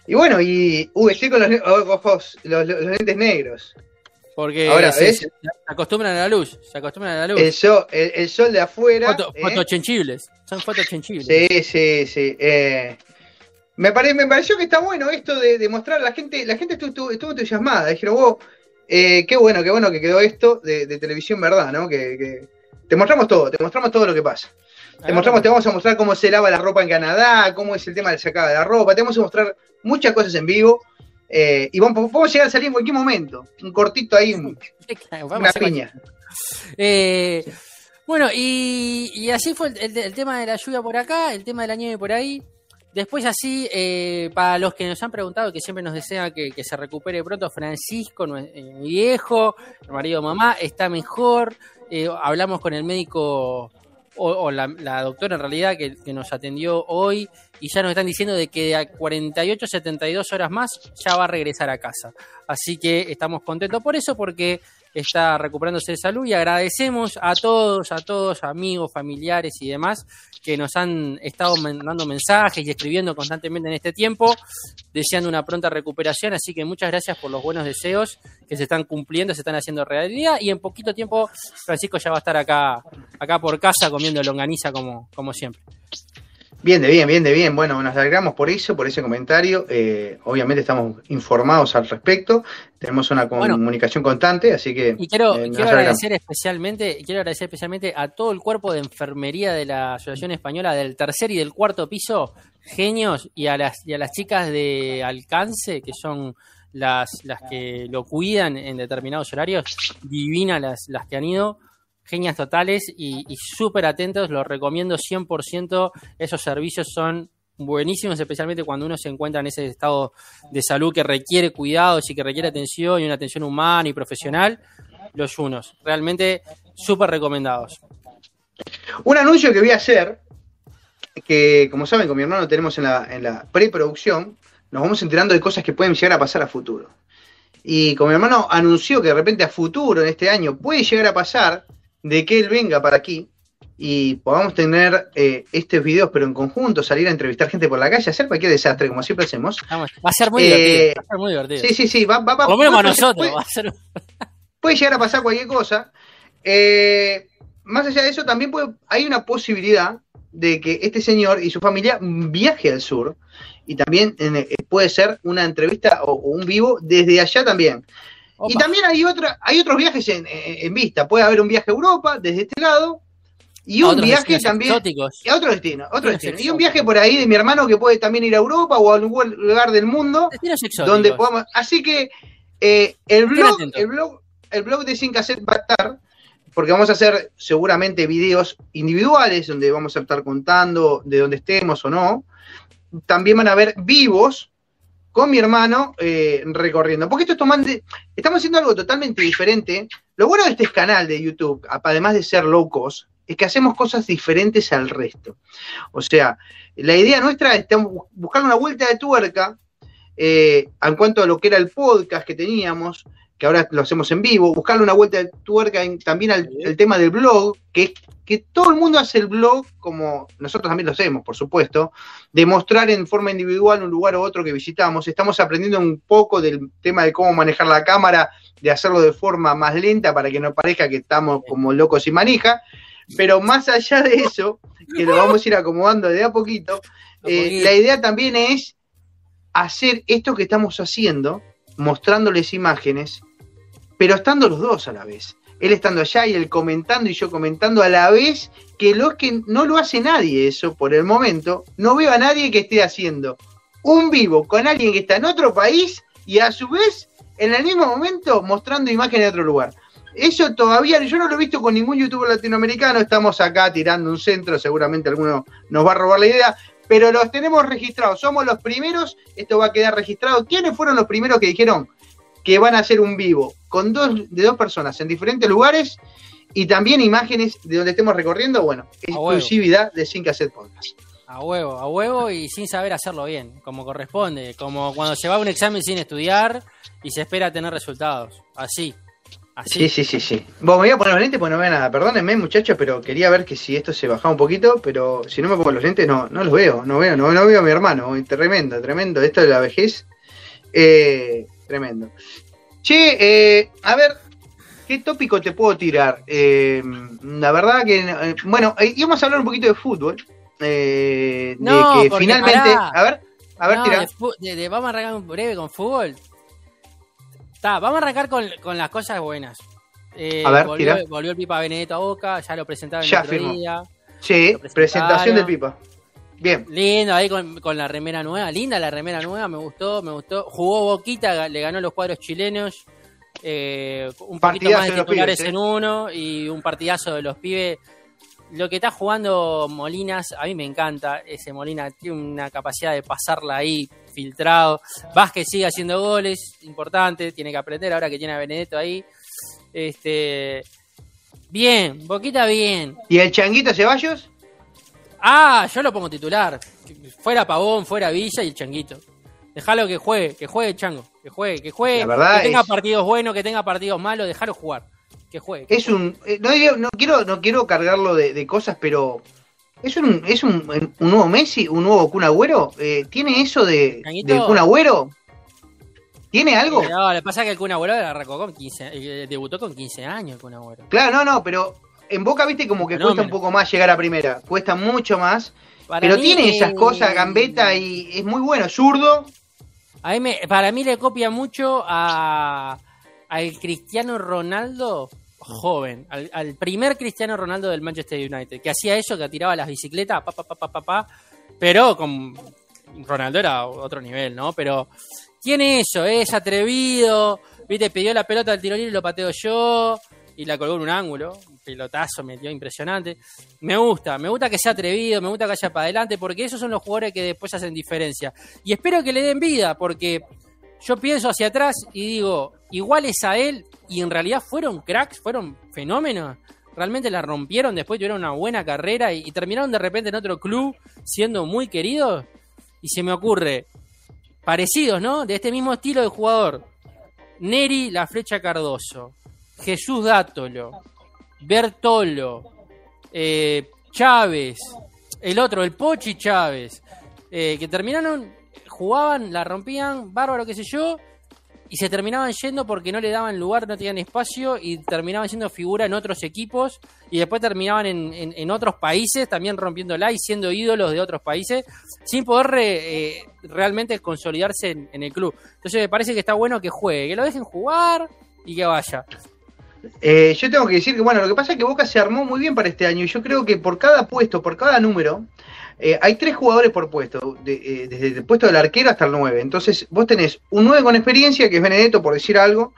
A: Y bueno, y estoy con los, ojos, los, los- los lentes negros.
B: Porque
A: Ahora,
B: se, se acostumbran a la luz, se acostumbran a la luz.
A: El sol, el, el sol de afuera.
B: Foto-
A: ¿eh?
B: Fotochenchibles, son fotochenchibles.
A: Sí, sí, sí. eh, me, pare- me pareció que está bueno esto de, de mostrar, la gente, la gente estuvo, estuvo- estuvo entusiasmada. Dijeron, wow, eh, qué bueno, qué bueno que quedó esto de, de televisión, ¿verdad? ¿no? Que, que- te mostramos todo, te mostramos todo lo que pasa. Te mostramos, te vamos a mostrar cómo se lava la ropa en Canadá, cómo es el tema del sacado de la ropa, te vamos a mostrar muchas cosas en vivo. eh, y vamos, podemos llegar a salir en cualquier momento. Un cortito ahí, un- una piña.
B: Eh, bueno, y, y así fue el, el- el tema de la lluvia por acá, el tema de la nieve por ahí. Después así, eh, para los que nos han preguntado, que siempre nos desean que, que se recupere pronto, Francisco, mi viejo, el marido de mamá, está mejor. Hablamos con el médico o, o la, la doctora en realidad que, que nos atendió hoy y ya nos están diciendo de que a 48, 72 horas más ya va a regresar a casa. Así que estamos contentos por eso porque está recuperándose de salud y agradecemos a todos, a todos, amigos, familiares y demás que nos han estado mandando mensajes y escribiendo constantemente en este tiempo, deseando una pronta recuperación, así que muchas gracias por los buenos deseos que se están cumpliendo, se están haciendo realidad y en poquito tiempo Francisco ya va a estar acá, acá por casa comiendo longaniza como, como siempre.
A: Bien, de bien, bien, de bien. Bueno, nos alegramos por eso, por ese comentario. Eh, obviamente estamos informados al respecto. Tenemos una
B: Bueno.
A: comunicación constante, así que.
B: Y quiero,
A: eh,
B: quiero agradecer especialmente, quiero agradecer especialmente a todo el cuerpo de enfermería de la Asociación Española del tercer y del cuarto piso, genios, y a las, y a las chicas de alcance, que son las, las que lo cuidan en determinados horarios, divinas las, las que han ido, genias totales y, súper atentos, los recomiendo 100%, esos servicios son buenísimos, especialmente cuando uno se encuentra en ese estado de salud que requiere cuidados y que requiere atención y una atención humana y profesional, los unos. Realmente súper recomendados.
A: Un anuncio que voy a hacer, que como saben, con mi hermano tenemos en la, en la preproducción, nos vamos enterando de cosas que pueden llegar a pasar a futuro. Y con mi hermano anunció que de repente a futuro, en este año, puede llegar a pasar de que él venga para aquí y podamos tener eh, estos videos, pero en conjunto, salir a entrevistar gente por la calle, hacer cualquier desastre, como siempre hacemos.
B: Vamos, va a ser muy
A: Eh,
B: divertido. Va a ser muy divertido.
A: Sí, sí, sí, va, va, va-
B: Por lo menos para nosotros.
A: puede-
B: Va a ser...
A: puede llegar a pasar cualquier cosa. Eh, más allá de eso, también puede- hay una posibilidad de que este señor y su familia viaje al sur y también eh, puede ser una entrevista o, o un vivo desde allá también. Y también hay otra, hay otros viajes en, en- vista. Puede haber un viaje a Europa desde este lado y un viaje también
B: exóticos.
A: y a otro destino, otro destino. Y un viaje por ahí de mi hermano que puede también ir a Europa o a algún lugar del mundo
B: Destinos exóticos.
A: donde podamos. Así que eh, el blog, el blog, el blog de Sin Cassette va a estar, porque vamos a hacer seguramente videos individuales donde vamos a estar contando de dónde estemos o no. También van a haber vivos con mi hermano eh, recorriendo. Porque esto es tomando, estamos haciendo algo totalmente diferente. Lo bueno de este canal de YouTube, además de ser low cost, es que hacemos cosas diferentes al resto. O sea, la idea nuestra es buscar una vuelta de tuerca eh, en cuanto a lo que era el podcast que teníamos, que ahora lo hacemos en vivo, buscarle una vuelta de tuerca en- también al el tema del blog, que es que todo el mundo hace el blog, como nosotros también lo hacemos, por supuesto, de mostrar en forma individual un lugar u otro que visitamos. Estamos aprendiendo un poco del tema de cómo manejar la cámara, de hacerlo de forma más lenta para que no parezca que estamos como locos y manija. Pero más allá de eso, que lo vamos a ir acomodando de a poquito, eh,
B: poquito.
A: la idea también es hacer esto que estamos haciendo, mostrándoles imágenes, pero estando los dos a la vez. Él estando allá y él comentando y yo comentando a la vez, que lo que no lo hace nadie eso por el momento. No veo a nadie que esté haciendo un vivo con alguien que está en otro país y a su vez en el mismo momento mostrando imágenes de otro lugar. Eso todavía yo no lo he visto con ningún youtuber latinoamericano. Estamos acá tirando un centro, seguramente alguno nos va a robar la idea, pero los tenemos registrados. Somos los primeros, esto va a quedar registrado. ¿Quiénes fueron los primeros que dijeron que van a hacer un vivo con dos de dos personas en diferentes lugares y también imágenes de donde estemos recorriendo? Bueno, exclusividad de Sin Cassette Podcast.
B: A huevo, a huevo y sin saber hacerlo bien, como corresponde. Como cuando se va a un examen sin estudiar y se espera tener resultados. Así. Así.
A: Sí, sí, sí, sí. Bueno, me voy a poner los lentes porque no veo nada. Perdónenme, muchachos, pero quería ver que si esto se bajaba un poquito, pero si no me pongo los lentes, no, no los veo, no veo, no, no veo a mi hermano. Tremendo, tremendo. Esto de la vejez, eh, tremendo. Che, eh, a ver, ¿qué tópico te puedo tirar? Eh, la verdad que, eh, bueno, íbamos a hablar un poquito de fútbol. eh,
B: No,
A: de que finalmente,
B: pará.
A: a ver, a ver,
B: No,
A: tira.
B: de fu- de- de- vamos a arrancar un breve con fútbol. Está, vamos a arrancar con, con las cosas buenas. Eh,
A: A ver,
B: volvió,
A: tira.
B: volvió el Pipa Benedetto a Boca, ya lo presentaba el
A: Ya
B: otro
A: firmó.
B: día.
A: Sí,
B: presentaron.
A: presentación del Pipa. Bien.
B: Lindo ahí con, con la remera nueva, linda la remera nueva, me gustó, me gustó. Jugó Boquita, le ganó los cuadros chilenos. eh, un poquito
A: Partidazo
B: más
A: de
B: titulares
A: pibes, ¿eh?
B: en uno y un partidazo de los pibes. Lo que está jugando Molinas, a mí me encanta. Ese Molina tiene una capacidad de pasarla ahí filtrado. Vázquez sigue haciendo goles, importante, tiene que aprender ahora que tiene a Benedetto ahí. Este, bien, Boquita bien.
A: ¿Y el Changuito Ceballos?
B: Ah, yo lo pongo titular. Fuera Pavón, fuera Villa y el Changuito. Dejalo que juegue, que juegue Chango, que juegue, que juegue,
A: La verdad
B: que tenga
A: es-
B: partidos buenos, que tenga partidos malos, dejalo jugar. Que juegue. que
A: Es
B: juegue.
A: un. eh, No, quiero, no quiero cargarlo de, de cosas, pero. Es un, es un, un nuevo Messi, un nuevo Kun Agüero. Eh, ¿Tiene eso de,
B: Cañito.
A: del Kun Agüero? ¿Tiene algo?
B: No, le pasa que el Kun Agüero arrancó con 15, eh, debutó con 15 años el Kun Agüero.
A: Claro, no, no, pero en Boca, viste, como que
B: Fenómeno.
A: cuesta un poco más llegar a primera. Cuesta mucho más.
B: Para
A: pero
B: mí,
A: tiene esas cosas, gambeta, y es muy bueno. Zurdo.
B: A mí me- para mí le copia mucho a al Cristiano Ronaldo joven, al, al primer Cristiano Ronaldo del Manchester United, que hacía eso, que tiraba las bicicletas, pa, pa, pa, pa, pa, pa, pero con Ronaldo era otro nivel, ¿no? Pero tiene eso, es atrevido, viste, pidió la pelota al tiro libre y lo pateo yo, y la colgó en un ángulo, un pelotazo, metió impresionante. Me gusta, me gusta que sea atrevido, me gusta que vaya para adelante, porque esos son los jugadores que después hacen diferencia. Y espero que le den vida, porque yo pienso hacia atrás y digo, iguales a él, y en realidad fueron cracks, fueron fenómenos. Realmente la rompieron, después tuvieron una buena carrera y, y terminaron de repente en otro club siendo muy queridos. Y se me ocurre, parecidos, ¿no? De este mismo estilo de jugador. Neri, la flecha Cardoso. Jesús Dátolo. Bertolo. eh, Chávez. El otro, el Pochi Chávez. eh, que terminaron, jugaban, la rompían, bárbaro, qué sé yo. Y se terminaban yendo porque no le daban lugar, no tenían espacio y terminaban siendo figura en otros equipos y después terminaban en, en- en otros países también rompiéndola y siendo ídolos de otros países sin poder eh, realmente consolidarse en, en el club. Entonces me parece que está bueno que juegue, que lo dejen jugar y que vaya.
A: Eh, yo tengo que decir que, bueno, lo que pasa es que Boca se armó muy bien para este año. Y yo creo que por cada puesto, por cada número, eh, hay tres jugadores por puesto, de- eh, desde el puesto del arquero hasta el 9. Entonces, vos tenés un 9 con experiencia, que es Benedetto, por decir algo.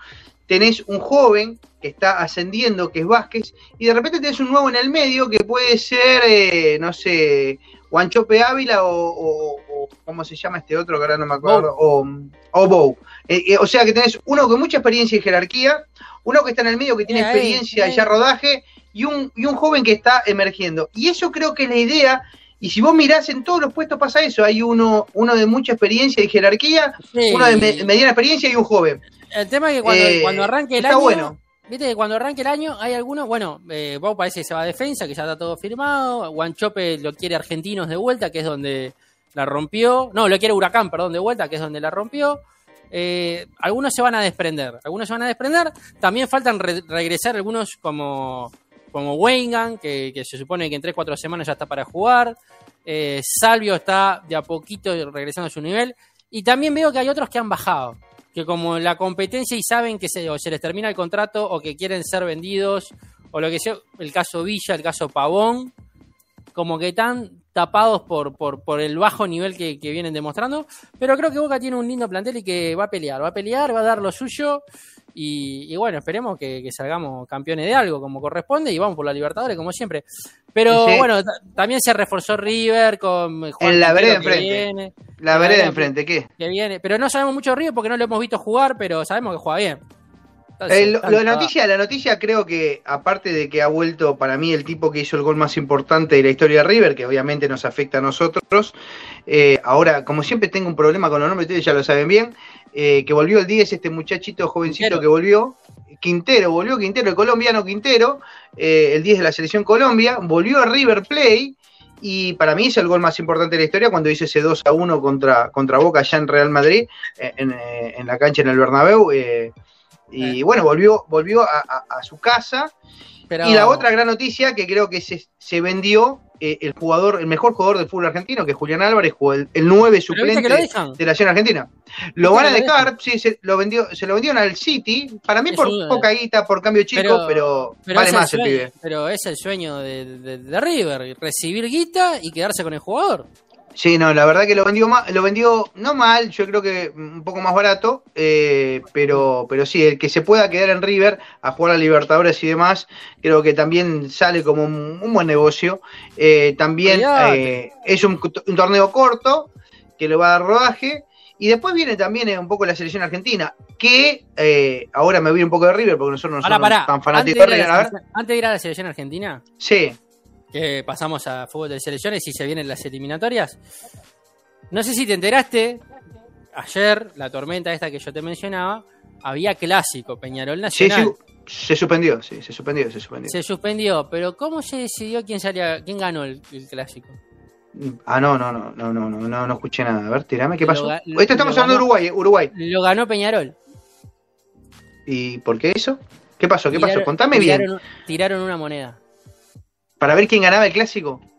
A: Tenés un joven que está ascendiendo, que es Vázquez. Y de repente tenés un nuevo en el medio, que puede ser, eh, no sé, Guanchope Ávila o, o- o- ¿Cómo se llama este otro? Que ahora no me acuerdo. O, o Bow. Eh, eh, o sea que tenés uno con mucha experiencia y jerarquía, uno que está en el medio que tiene
B: ahí,
A: experiencia y ya rodaje, y un, y un joven que está emergiendo. Y eso creo que es la idea. Y si vos mirás en todos los puestos pasa eso, hay uno, uno de mucha experiencia y jerarquía,
B: Sí,
A: uno de me- mediana experiencia y un joven.
B: el tema es que cuando,
A: Eh,
B: cuando arranque el
A: está
B: año,
A: bueno.
B: viste que cuando arranque el año hay algunos, bueno, eh, Bow parece que se va a defensa, que ya está todo firmado, Guanchope lo quiere Argentinos de vuelta, que es donde la rompió, no, lo quiere Huracán, perdón, de vuelta, que es donde la rompió. Eh, algunos se van a desprender, algunos se van a desprender. También faltan re- regresar algunos como, como Weingан, que, que se supone que en 3-4 semanas ya está para jugar. Eh, Salvio está de a poquito regresando a su nivel. Y también veo que hay otros que han bajado. Que como la competencia y saben que se, o se les termina el contrato o que quieren ser vendidos o lo que sea, el caso Villa, el caso Pavón, como que están tapados por, por, por el bajo nivel que, que vienen demostrando. Pero creo que Boca tiene un lindo plantel y que va a pelear, va a pelear, va a dar lo suyo. Y, y bueno, esperemos que, que salgamos campeones de algo como corresponde y vamos por la Libertadores como siempre. Pero
A: Sí.
B: bueno, ta- también se reforzó River con Juan
A: En la vereda enfrente.
B: viene,
A: La vereda enfrente, ¿qué?
B: que viene. Pero no sabemos mucho de River porque no lo hemos visto jugar, pero sabemos que juega bien.
A: Eh, lo,
B: tanta-
A: noticia, la noticia creo que, aparte de que ha vuelto para mí el tipo que hizo el gol más importante de la historia de River, que obviamente nos afecta a nosotros, eh, ahora, como siempre tengo un problema con los nombres, ustedes ya lo saben bien, eh, que volvió el 10, este muchachito jovencito
B: Quintero.
A: que volvió, Quintero, volvió Quintero, el colombiano Quintero, eh, el 10 de la selección Colombia, volvió a River Play, y para mí es el gol más importante de la historia cuando hizo ese 2 a 1 contra, contra Boca allá en Real Madrid, eh, en, eh, en la cancha en el Bernabéu, eh, y bueno, volvió, volvió a, a- a su casa.
B: pero-
A: Y la otra gran noticia que creo que se, se vendió eh, el jugador, el mejor jugador del fútbol argentino, que es Julián Álvarez, jugó el, el 9
B: ¿Pero viste
A: suplente de la Nación Argentina. Lo
B: ¿Viste
A: van a dejar, sí, se lo vendió, se lo vendieron al City, para mí
B: Es
A: por
B: un-
A: poca guita, por cambio chico,
B: pero-
A: pero,
B: Pero
A: vale
B: el
A: más el pibe.
B: Pero es el sueño de, de- de River, recibir guita y quedarse con el jugador.
A: Sí, no, la verdad que lo vendió ma- lo vendió no mal, yo creo que un poco más barato, eh, pero, pero sí, el que se pueda quedar en River a jugar a Libertadores y demás, creo que también sale como un, un buen negocio. Eh, también eh, es un, un torneo corto que le va a dar rodaje. Y después viene también eh, un poco la selección argentina, que eh, ahora me voy un poco de River porque nosotros no somos tan fanáticos
B: de,
A: River.
B: la antes de ir a la selección argentina,
A: sí,
B: que pasamos a fútbol de selecciones y se vienen las eliminatorias. No sé si te enteraste ayer, la tormenta esta que yo te mencionaba, había clásico, Peñarol Nacional.
A: sí, se suspendió, sí, se suspendió, se suspendió.
B: Se suspendió, pero ¿cómo se decidió quién salía, quién ganó el, el clásico?
A: Ah, no, no, no, no, no, no, no, no escuché nada. A ver, tirame, ¿qué
B: Lo
A: pasó?
B: ga-
A: Esto estamos
B: lo
A: hablando de Uruguay, eh, Uruguay.
B: Lo ganó Peñarol.
A: ¿Y por qué eso? ¿Qué pasó? ¿Qué pasó?
B: Tiraron-
A: Contame bien.
B: Tiraron una moneda.
A: Para ver quién ganaba el clásico.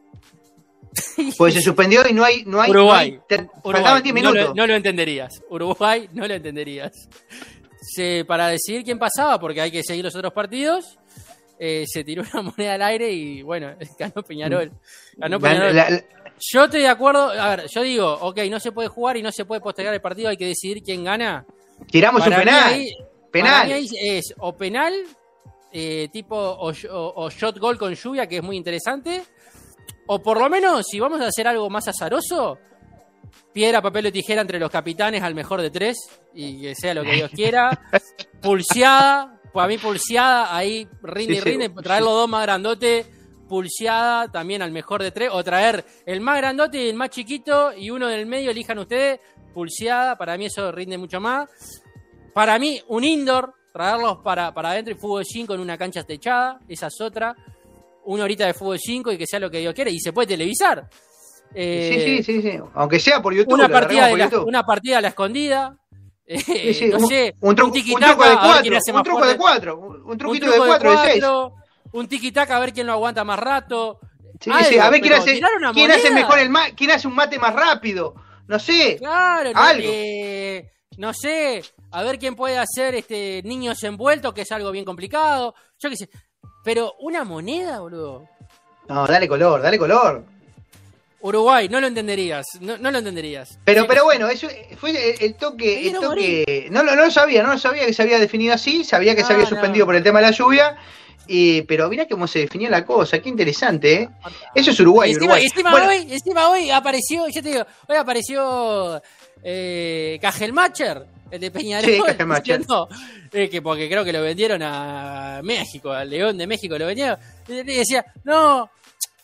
A: Pues se suspendió y no hay, no hay,
B: Uruguay.
A: no hay-
B: Uruguay,
A: faltaban 10
B: no
A: minutos.
B: lo, no lo entenderías. Uruguay no lo entenderías. Se, para decidir quién pasaba, porque hay que seguir los otros partidos, eh, se tiró una moneda al aire y bueno, ganó Peñarol. Ganó Peñarol.
A: la- la-
B: Yo estoy de acuerdo, a ver, yo digo, ok, no se puede jugar y no se puede postergar el partido, hay que decidir quién gana.
A: tiramos un
B: Para
A: penal.
B: ahí-
A: penal.
B: Para mí ahí es o penal, eh, tipo, o, o- o shot goal con lluvia, que es muy interesante. O por lo menos, si vamos a hacer algo más azaroso, piedra, papel o tijera entre los capitanes al mejor de tres, y que sea lo que Dios quiera. pulseada, para mí pulseada, ahí rinde y
A: sí,
B: rinde,
A: sí.
B: traer los dos más grandotes, pulseada también al mejor de tres, o traer el más grandote y el más chiquito, y uno del medio, elijan ustedes, pulseada, para mí eso rinde mucho más. Para mí, un indoor, traerlos para, para adentro y fútbol 5 en una cancha techada, esa es otra. Una horita de fútbol 5 y que sea lo que Dios quiera, y se puede televisar. Eh,
A: Sí, sí, sí, sí. Aunque sea por YouTube.
B: una, partida de
A: por
B: la,
A: YouTube.
B: una partida a la escondida. Eh,
A: Sí, sí,
B: no
A: un,
B: sé,
A: un truco, un truco de cuatro, un truco de cuatro, un, un
B: Un
A: truquito de cuatro, de seis.
B: Un tiquitaca a ver quién lo aguanta más rato.
A: Sí,
B: Algo,
A: sí, a ver quién hace, quién hace mejor el ma quién hace un mate más rápido. No sé.
B: Claro,
A: Algo.
B: eh, no sé, a ver quién puede hacer este niños envueltos, que es algo bien complicado. Yo qué sé. Pero una moneda, boludo.
A: No, dale color, dale color.
B: Uruguay, no lo entenderías. No, no lo entenderías.
A: Pero,
B: Sí,
A: pero bueno, eso fue el, toque, el toque. No, lo- no lo sabía, no lo sabía que se había definido así, sabía que se
B: No,
A: había
B: no.
A: suspendido por el tema de la lluvia. Y, pero mira cómo se definió la cosa, qué interesante, ¿eh? Eso es Uruguay,
B: encima,
A: Uruguay.
B: encima
A: Bueno,
B: hoy, encima hoy apareció, yo te digo, hoy apareció eh, Cajelmacher, el de Peñarol,
A: Sí, Cajelmacher.
B: diciendo, eh, que porque creo que lo vendieron a México, al León de México lo vendieron, y decía, no,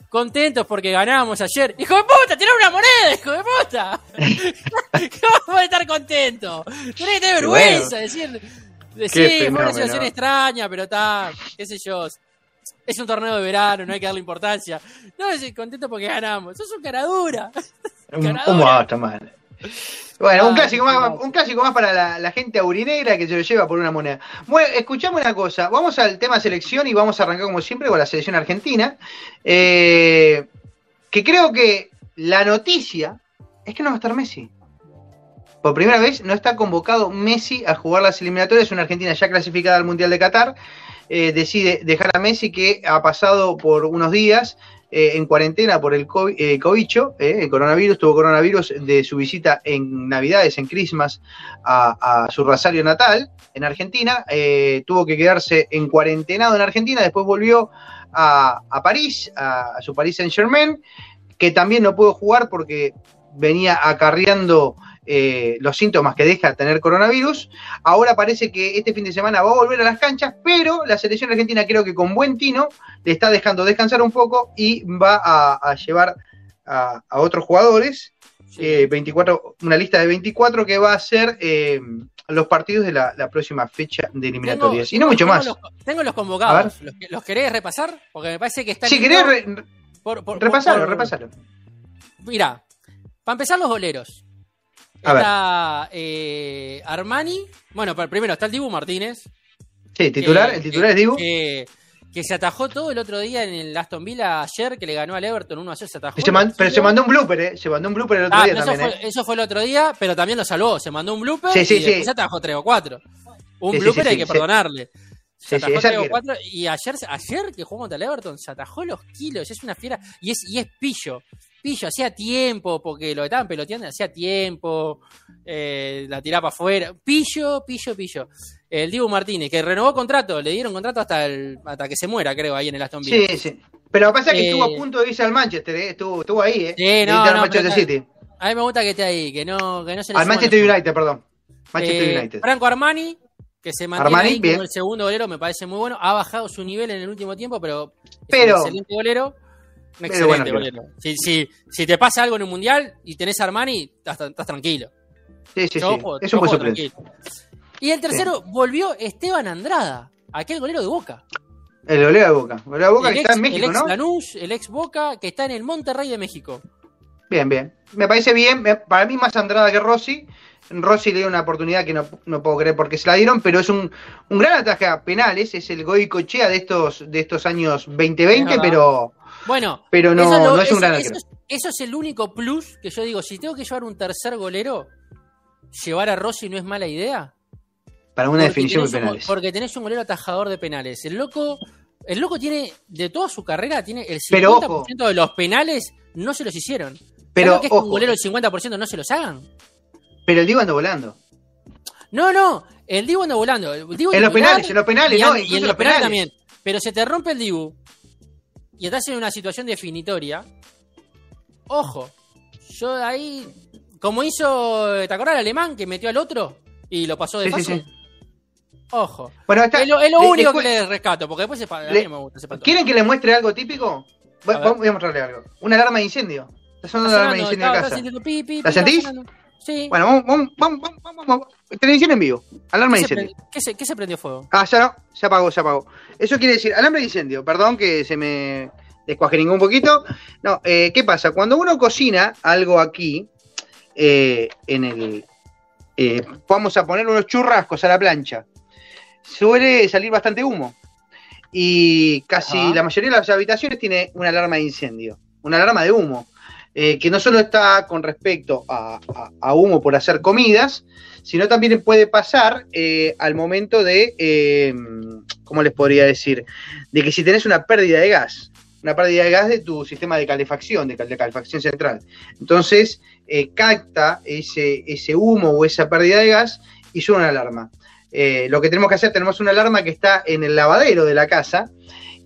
B: contentos porque ganamos ayer. Hijo de puta, tiró una moneda, hijo de puta. ¿Cómo puede estar contento? Tenés que tener vergüenza, decir, decir, fue una situación extraña, pero está, qué sé yo. Es un torneo de verano, no hay que darle importancia. No, estoy contento porque ganamos. Sos un caradura.
A: un, un mal. Bueno, un
B: Ah,
A: clásico más, un clásico más para la, la gente aurinegra que se lo lleva por una moneda. Bueno, escuchamos una cosa, vamos al tema selección y vamos a arrancar como siempre con la selección argentina. Eh, que creo que la noticia es que no va a estar Messi. Por primera vez no está convocado Messi a jugar las eliminatorias. Una Argentina ya clasificada al Mundial de Qatar. Eh, decide dejar a Messi que ha pasado por unos días eh, en cuarentena por el eh, covicho, eh, el coronavirus, tuvo coronavirus de su visita en Navidades, en Christmas, a, su Rosario natal, en Argentina. tuvo que quedarse en cuarentenado en Argentina, después volvió a, a París, a, a su París Saint Germain, que también no pudo jugar porque venía acarreando eh, los síntomas que deja tener coronavirus. Ahora parece que este fin de semana va a volver a las canchas, pero la selección argentina creo que con buen tino le está dejando descansar un poco y va a, a llevar a, a otros jugadores. eh, 24, una lista de 24 que va a ser eh, los partidos de la, la próxima fecha de eliminatorias. y no mucho
B: tengo
A: más.
B: Los, tengo los convocados. ¿Los, los querés repasar? Porque me parece que está.
A: Si querés, re-
B: por, por-
A: repasalo,
B: por-
A: repasalo.
B: Mira, para empezar los goleros. Está eh, Armani. Bueno, primero está el Dibu Martínez.
A: Sí, titular,
B: que-
A: el titular es Dibu.
B: Que, que se atajó todo el otro día en el Aston Villa ayer, que le ganó al Everton 1 a 0. Se atajó.
A: Se man- pero se mandó un blooper, ¿eh? Se mandó un blooper el otro
B: Ah,
A: día
B: eso,
A: también,
B: fue,
A: ¿eh?
B: eso fue el otro día, pero también lo salvó. Se mandó un blooper
A: Sí, sí,
B: y
A: sí.
B: se atajó 3 o 4. Un blooper hay que perdonarle. Se atajó
A: es
B: 3 o
A: arquero.
B: 4 y ayer, ayer que jugó contra el Everton se atajó los kilos. Es una fiera y es, y es pillo. Pillo, hacía tiempo, porque lo estaban peloteando, hacía tiempo. eh, la tiraba afuera. Pillo, pillo, pillo. El Dibu Martínez, que renovó contrato, le dieron contrato hasta, el, hasta que se muera, creo, ahí en el Aston Villa.
A: Sí, sí. Pero pasa que
B: Eh,
A: estuvo a punto de irse al Manchester, ¿eh? Estuvo, estuvo ahí, ¿eh?
B: Sí, no,
A: al
B: no,
A: Manchester City.
B: A mí me gusta que esté ahí, que no, que no se le
A: Al Manchester
B: los-
A: United, perdón. Manchester
B: Eh,
A: United.
B: Franco Armani, que se mantiene
A: Armani,
B: ahí como el segundo golero, me parece muy bueno. Ha bajado su nivel en el último tiempo, pero es
A: Pero-
B: un excelente golero. Excelente
A: bueno,
B: golero. Si, si, si te pasa algo en un mundial y tenés a Armani, estás, estás tranquilo.
A: Sí, sí, sí. Es un buen
B: tranquilo. Y el tercero volvió Esteban Andrada, aquel golero de Boca.
A: El goleo de Boca. El goleo de Boca
B: el
A: que
B: ex,
A: está en México,
B: el ex
A: ¿no?
B: Lanús, el ex Boca, que está en el Monterrey de México.
A: Bien, bien. Me parece bien. Para mí más Andrada que Rossi. Rossi le dio una oportunidad que no, no puedo creer por qué se la dieron, pero es un, un gran ataque a penales. Es el Goicochea de estos, de estos años 2020,
B: Es verdad.
A: pero,
B: Bueno,
A: pero no,
B: eso,
A: no es un gran
B: eso eso es el único plus que yo digo, si tengo que llevar un tercer golero, llevar a Rossi no es mala idea.
A: Para una definición de
B: un-
A: penales.
B: porque tenés un golero atajador de penales. El loco, el loco tiene, de toda su carrera, tiene el 50%
A: Pero ojo.
B: de los penales no se los hicieron.
A: Pero,
B: ¿Sabés lo que es un golero el 50% no se los hagan?
A: Pero el Divo anda volando.
B: No, no, el Dibu anda volando. El Dibu
A: En los penales, en los penales,
B: y,
A: no,
B: y en los penales. también. Pero se te rompe el Dibu y estás en una situación definitoria. Ojo, yo ahí, como hizo, ¿te acordás el alemán que metió al otro y lo pasó de
A: Sí,
B: fase?
A: sí.
B: Ojo.
A: Bueno, está,
B: Es lo, es lo
A: le-
B: único que le rescato, porque después se a mí
A: le-
B: me gusta.
A: ¿Quieren que les muestre algo típico? Voy,
B: A ver.
A: voy a mostrarle algo. Una alarma de incendio. Está sonando la alarma de incendio en
B: está-
A: casa.
B: está sintiendo pi, pi,
A: ¿La
B: pi,
A: sentís?
B: sonando. Sí.
A: Bueno, vamos, vamos, vamos, vamos, vamos. Televisión en vivo. Alarma de
B: ¿Qué, se
A: incendio.
B: qué se, qué se prendió fuego?
A: Ah, ya no, se apagó, se apagó. Eso quiere decir, alambre de incendio, perdón que se me descuajeringó un poquito. No, eh, ¿qué pasa? Cuando uno cocina algo aquí, eh, en el. eh, vamos a poner unos churrascos a la plancha, suele salir bastante humo. Y casi
B: Ajá.
A: la mayoría de las habitaciones tiene una alarma de incendio, una alarma de humo. Eh, que no solo está con respecto a, humo por hacer comidas, sino también puede pasar eh, al momento de, eh, ¿cómo les podría decir? De que si tenés una pérdida de gas, una pérdida de gas de tu sistema de calefacción, de, cal- de calefacción central. Entonces, capta ese, humo o esa pérdida de gas y suena una alarma. Lo que tenemos que hacer, tenemos una alarma que está en el lavadero de la casa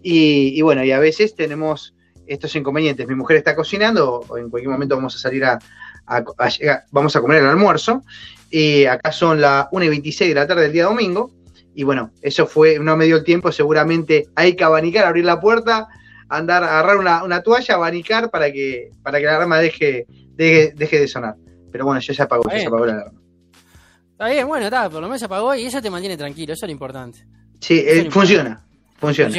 A: y, y bueno, y a veces tenemos estos inconvenientes. Mi mujer está cocinando, o en cualquier momento vamos a salir a, a- a llegar- vamos a comer el almuerzo. Y acá son las 1 y 26 de la tarde del día domingo. Y bueno, eso fue, no me dio el tiempo, seguramente hay que abanicar, abrir la puerta, andar, agarrar una, una toalla, abanicar para que, para que la alarma deje, deje, deje de sonar. Pero bueno, ya se apagó, ya se apagó la alarma.
B: Está bien, bueno, está, por lo menos se apagó y eso te mantiene tranquilo, eso es lo importante.
A: Sí, eh, funciona. Funciona.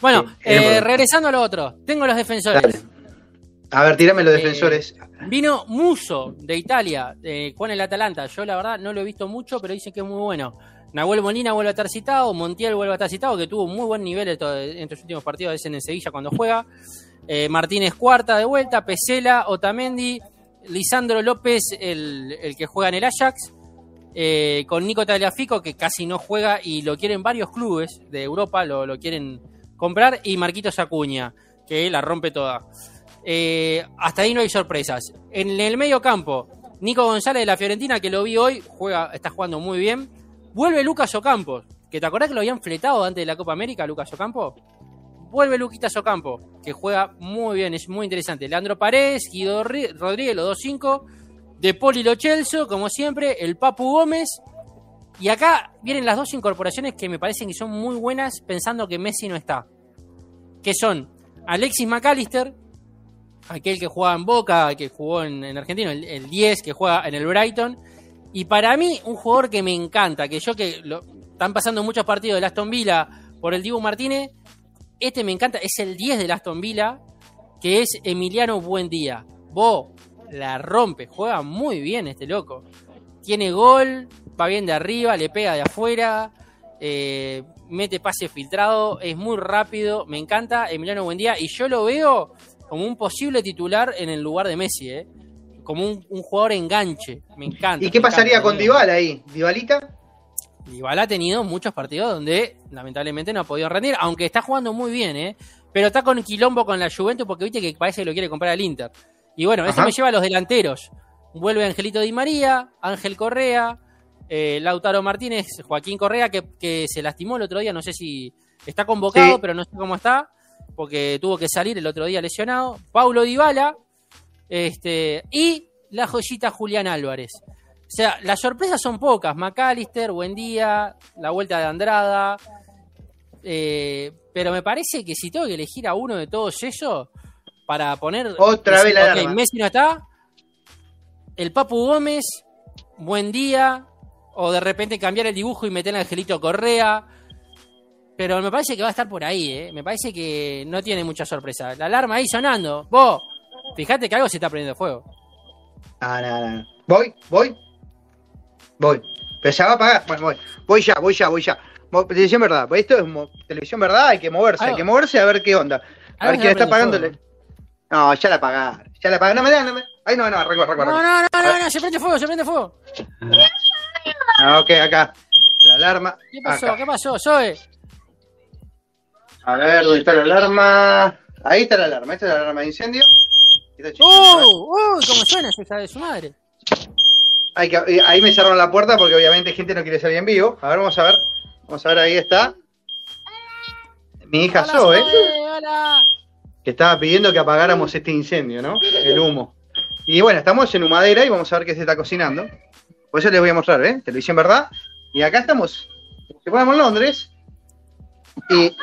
B: Bueno,
A: Sí,
B: eh, regresando a lo otro, tengo los defensores.
A: Dale. A ver, tirame los
B: Eh,
A: defensores.
B: Vino Muso de Italia, eh, con el Atalanta. Yo la verdad no lo he visto mucho, pero dicen que es muy bueno. Nahuel Molina vuelve a estar citado, Montiel vuelve a estar citado, que tuvo un muy buen nivel en, to- en estos últimos partidos, a veces en Sevilla cuando juega. Eh, Martínez cuarta de vuelta, Pesela, Otamendi, Lisandro López, el, el que juega en el Ajax, eh, con Nico Tagliafico, que casi no juega y lo quieren varios clubes de Europa, lo, lo quieren comprar, y Marquitos Acuña, que la rompe toda. Eh, hasta ahí no hay sorpresas. En el medio campo, Nico González de la Fiorentina, que lo vi hoy, juega, está jugando muy bien. Vuelve Lucas Ocampo, que te acordás que lo habían fletado antes de la Copa América, Lucas Ocampo. Vuelve Luquitas Ocampo, que juega muy bien, es muy interesante. Leandro Paredes, Guido Rodríguez, los 2-5. De Poli Lo Celso, como siempre, el Papu Gómez. Y acá vienen las dos incorporaciones que me parecen que son muy buenas pensando que Messi no está. Que son Alexis McAllister, aquel que jugaba en Boca, que jugó en, en Argentina, el, el 10 que juega en el Brighton. Y para mí, un jugador que me encanta, que yo que lo, están pasando muchos partidos de Aston Villa por el Dibu Martínez, este me encanta, es el 10 del Aston Villa, que es Emiliano Buendía. Vos la rompe, juega muy bien este loco. Tiene gol, va bien de arriba, le pega de afuera, eh, mete pase filtrado, es muy rápido, me encanta Emiliano Buendía y yo lo veo como un posible titular en el lugar de Messi, ¿eh? como un, un jugador enganche, me encanta.
A: ¿Y qué pasaría
B: encanta,
A: con. Dybala ahí? ¿Dibalita?
B: Dybala ha tenido muchos partidos donde lamentablemente no ha podido rendir, aunque está jugando muy bien, ¿eh? Pero está con quilombo con la Juventus porque viste que parece que lo quiere comprar al Inter. Y bueno, eso me lleva a los delanteros. Vuelve Angelito Di María, Ángel Correa, eh, Lautaro Martínez, Joaquín Correa, que, que se lastimó el otro día, no sé si está convocado,
A: Sí.
B: pero no sé cómo está, porque tuvo que salir el otro día lesionado. Paulo Dybala, este, y la joyita Julián Álvarez. O sea, las sorpresas son pocas. McAllister, Buendía, la vuelta de Andrada. Eh, pero me parece que si tengo que elegir a uno de todos esos para poner.
A: Otra vez la
B: ok,
A: alarma.
B: Messi no está. El Papu Gómez buen día, o de repente cambiar el dibujo y meter al Angelito Correa. Pero me parece que va a estar por ahí, ¿eh? Me parece que no tiene mucha sorpresa. La alarma ahí sonando. Vos, fíjate que algo se está prendiendo fuego.
A: Ah, no, no, no. Voy, voy. Voy. Pero ya va a apagar. Bueno, voy. Voy ya, voy ya, voy ya. Mo- Televisión verdad. Pues Esto es televisión verdad, hay que moverse, hay
B: Algo-
A: que moverse a ver qué onda. A ver quién está
B: a
A: pagándole. No, ya la apagaron. Ya la apagaron. No me da, no me. Ay, no, no, recuerda,
B: No,
A: recuerda.
B: no, no, no, no, se prende fuego, se prende fuego.
A: Ah, ok, acá. La alarma.
B: ¿Qué pasó?
A: Acá.
B: ¿Qué pasó, Zoe?
A: A ver, ¿dónde está la alarma? Ahí está la alarma. Esta es la alarma de incendio.
B: ¡Uh! ¡Uh! ¿Cómo suena esa de su madre?
A: Que- eh, ahí me cerraron la puerta porque obviamente gente no quiere salir en vivo. A ver, vamos a ver. Vamos a ver, ahí está. Mi hija
B: Hola,
A: Zoe,
B: Hola.
A: que estaba pidiendo que apagáramos este incendio, ¿no? El humo. Y bueno, estamos en humadera y vamos a ver qué se está cocinando. Por eso les voy a mostrar, ¿eh? Televisión verdad. Y acá estamos, si fuéramos en Londres. Y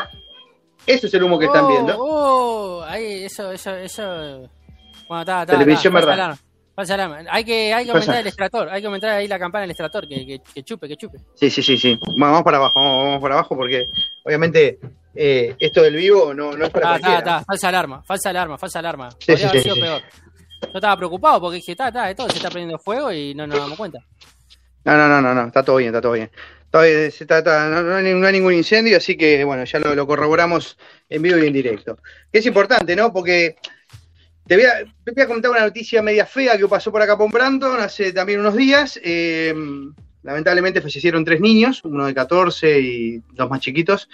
A: eso es el humo que están
B: Oh,
A: viendo.
B: Oh, ahí, eso, eso, eso. Bueno, está, está.
A: Televisión
B: está,
A: verdad.
B: falsa alarma. Hay que, hay que
A: Falsa.
B: aumentar el extractor, hay que aumentar ahí la campana del extractor, que, que, que chupe, que chupe.
A: Sí, sí, sí, sí. Bueno, vamos para abajo, vamos, vamos para abajo porque obviamente eh, esto del vivo no, no es para
B: Está, está,
A: cualquiera.
B: está, falsa alarma, falsa alarma, falsa alarma.
A: Sí,
B: Podría
A: sí,
B: haber sido
A: sí.
B: peor. Yo estaba preocupado porque dije, está, está, todo se está prendiendo fuego y no nos damos cuenta.
A: No, no, no, no, no, está todo bien, está todo bien. Está- no, hay, ningún incendio, así que bueno, ya lo, corroboramos en vivo y en directo. Que es importante, ¿no? Porque te voy, a, te contar una noticia media fea que pasó por acá por Branton hace también unos días. Eh, lamentablemente fallecieron tres niños, uno de 14 y dos más chiquitos.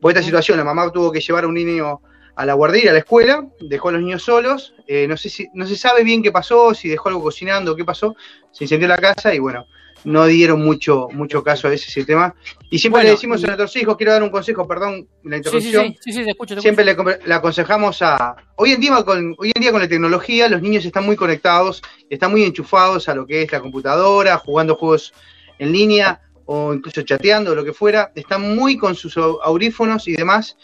A: Por esta situación, la mamá tuvo que llevar a un niño a la guardería, a la escuela, dejó a los niños solos. Eh, no, sé si, no se sabe bien qué pasó, si dejó algo cocinando, qué pasó. Se incendió la casa y bueno, no dieron mucho, mucho caso a ese, ese tema. Y siempre
B: Bueno,
A: le decimos
B: y-
A: a nuestros hijos, quiero dar un consejo, perdón la interrupción.
B: sí, sí, sí, te escucho, te
A: Siempre le, le aconsejamos a. Hoy en, día con, hoy en día con la tecnología, los niños están muy conectados, están muy enchufados a lo que es la computadora, jugando juegos en línea o incluso chateando, lo que fuera. Están muy con sus au- audífonos y demás.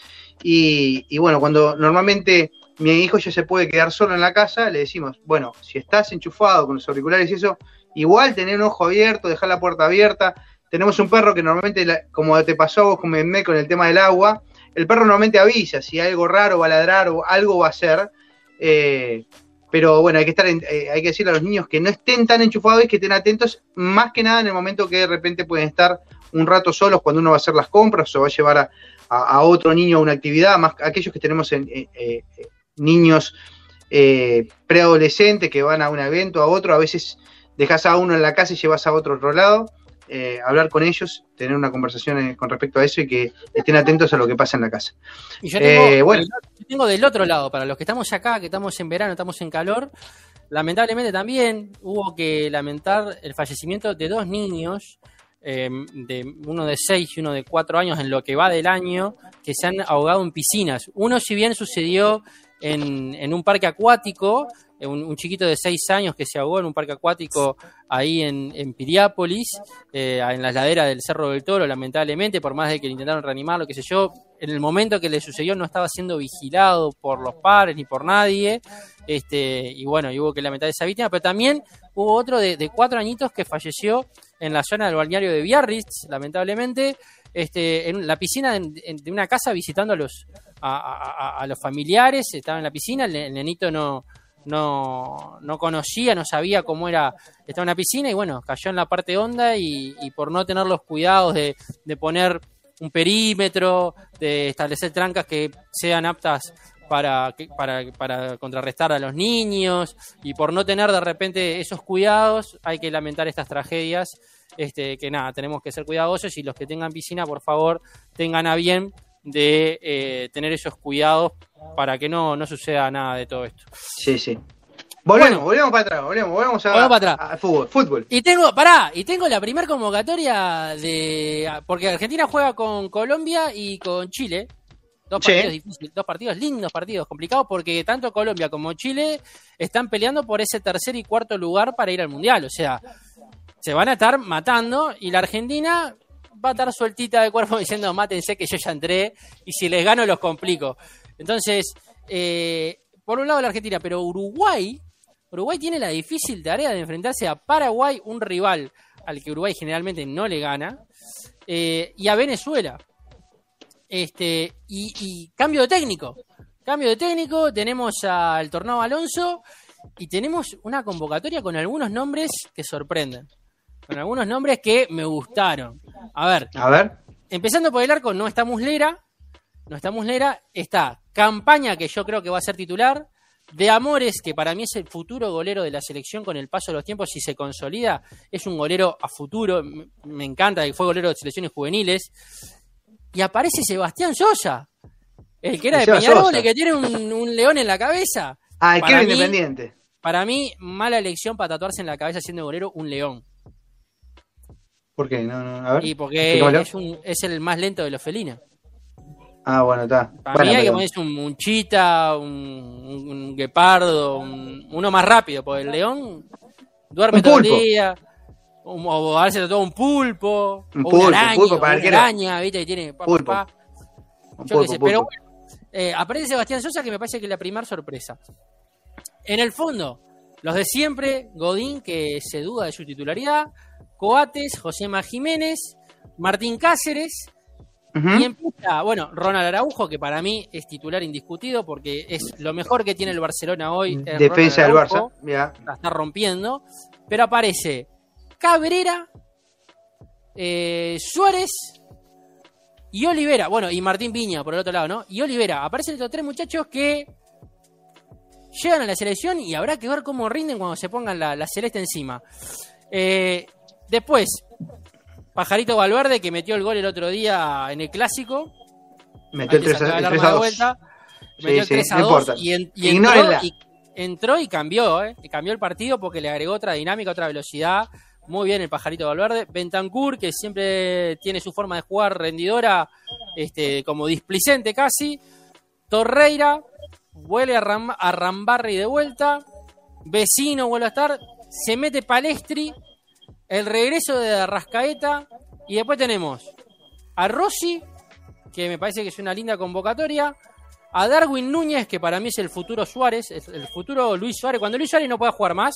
A: Y, y bueno, cuando normalmente mi hijo ya se puede quedar solo en la casa, le decimos, bueno, si estás enchufado con los auriculares y eso, igual tener un ojo abierto, dejar la puerta abierta. Tenemos un perro que normalmente, como te pasó vos con con el tema del agua, el perro normalmente avisa si algo raro va a ladrar o algo va a hacer. eh, pero bueno, hay que estar, eh, hay que decirle a los niños que no estén tan enchufados y que estén atentos, más que nada en el momento que de repente pueden estar un rato solos cuando uno va a hacer las compras o va a llevar a, a- a otro niño a una actividad, más aquellos que tenemos en, eh, eh, niños eh, preadolescentes que van a un evento, a otro, a veces dejas a uno en la casa y llevas a otro otro lado. eh, hablar con ellos, tener una conversación eh, con respecto a eso y que estén atentos a lo que pasa en la casa.
B: Y yo tengo,
A: Eh, bueno.
B: yo tengo del otro lado, para los que estamos acá, que estamos en verano, estamos en calor, lamentablemente también hubo que lamentar el fallecimiento de dos niños, eh, de uno de 6 y uno de 4 años en lo que va del año, que se han ahogado en piscinas. Uno si bien sucedió en, en un parque acuático, eh, un, chiquito de 6 años que se ahogó en un parque acuático ahí en, en Piriápolis, eh, en la ladera del Cerro del Toro, lamentablemente, por más de que intentaron reanimarlo, qué sé yo, en el momento que le sucedió no estaba siendo vigilado por los padres ni por nadie, este, y bueno, y hubo que lamentar esa víctima, pero también hubo otro de, de cuatro añitos que falleció en la zona del balneario de Biarritz, lamentablemente, este, en la piscina de, una casa visitando a los, a, los familiares, estaba en la piscina, el, el nenito no, no, no conocía, no sabía cómo era, estaba en la piscina y bueno, cayó en la parte honda y, y por no tener los cuidados de, de poner un perímetro, de establecer trancas que sean aptas para, para, para contrarrestar a los niños y por no tener de repente esos cuidados hay que lamentar estas tragedias. Este, que nada, tenemos que ser cuidadosos y los que tengan piscina, por favor, tengan a bien de eh, tener esos cuidados para que no, no suceda nada de todo esto.
A: Sí, sí. Volvemos,
B: Bueno.
A: volvemos para atrás, volvemos, volvemos a,
B: Volvemos para
A: a- a fútbol, fútbol.
B: Y tengo, pará, y tengo la primera convocatoria de. Porque Argentina juega con Colombia y con Chile. Dos
A: Sí.
B: partidos difíciles, dos partidos lindos, partidos complicados, porque tanto Colombia como Chile están peleando por ese tercer y cuarto lugar para ir al Mundial. O sea, se van a estar matando y la Argentina va a estar sueltita de cuerpo diciendo, mátense que yo ya entré y si les gano los complico. Entonces, eh, por un lado la Argentina, pero Uruguay Uruguay tiene la difícil tarea de enfrentarse a Paraguay, un rival al que Uruguay generalmente no le gana, eh, y a Venezuela. Este, y, y cambio de técnico. Cambio de técnico, tenemos al Tornado Alonso y tenemos una convocatoria con algunos nombres que sorprenden. Con algunos nombres que me gustaron. A ver,
A: A ver.
B: empezando por el arco, no está Muslera. No está Muslera. Está Campaña, que yo creo que va a ser titular. De Amores, que para mí es el futuro golero de la selección con el paso de los tiempos, si se consolida, es un golero a futuro. Me encanta que fue golero de selecciones juveniles. Y aparece Sebastián Sosa, el que era de
A: Seba
B: Peñarol,
A: Sosa.
B: el que tiene un, un león en la cabeza.
A: Ah, el que
B: mí-
A: independiente.
B: Para mí, mala elección para tatuarse en la cabeza siendo golero un león.
A: ¿Por qué? No, no, a ver.
B: Y porque es, un- es el más lento de los felinos.
A: Ah, bueno, está.
B: Para
A: Bueno,
B: mí hay que ponerse un, un chita, un, un- guepardo, un- uno más rápido, porque el león duerme todo el día. Un- o a veces todo un pulpo,
A: Un
B: o
A: pulpo,
B: una araña,
A: pulpo para
B: o una araña, ¿viste? Que tiene pa, pa,
A: Pulpo.
B: pa.
A: un
B: Yo
A: pulpo,
B: qué sé, pero bueno, eh, aparece Sebastián Sosa que me parece que es la primera sorpresa. En el fondo, los de siempre, Godín, que se duda de su titularidad, Coates, Josema Jiménez, Martín Cáceres, y empieza, bueno, Ronald Araujo, que para mí es titular indiscutido porque es lo mejor que tiene el Barcelona hoy. es
A: Defensa del Barça.
B: La está rompiendo. Pero aparece Cabrera, eh, Suárez y Olivera. Bueno, y Martín Piña por el otro lado, ¿no? Y Olivera. Aparecen estos tres muchachos que llegan a la selección y habrá que ver cómo rinden cuando se pongan la, la celeste encima. Eh, después, Pajarito Valverde, que metió el gol el otro día en el clásico.
A: Metió el
B: Antes
A: 3
B: sacaba
A: a,
B: el
A: el
B: arma
A: 3 a
B: de
A: 2.
B: vuelta.
A: Sí,
B: Metió el
A: sí,
B: 3 a
A: no
B: 2
A: importa.
B: y, en- y
A: Ignórenla.
B: entró, y, entró y cambió, ¿eh? Y cambió el partido porque le agregó otra dinámica, otra velocidad. Muy bien el pajarito Valverde. Bentancur, que siempre tiene su forma de jugar rendidora, este, como displicente casi. Torreira, vuelve a, Ram- a Rambarri de vuelta. Vecino vuelve a estar. Se mete Palestri. El regreso de Arrascaeta. Y después tenemos a Rossi, que me parece que es una linda convocatoria. A Darwin Núñez, que para mí es el futuro Suárez, el futuro Luis Suárez. Cuando Luis Suárez no pueda jugar más,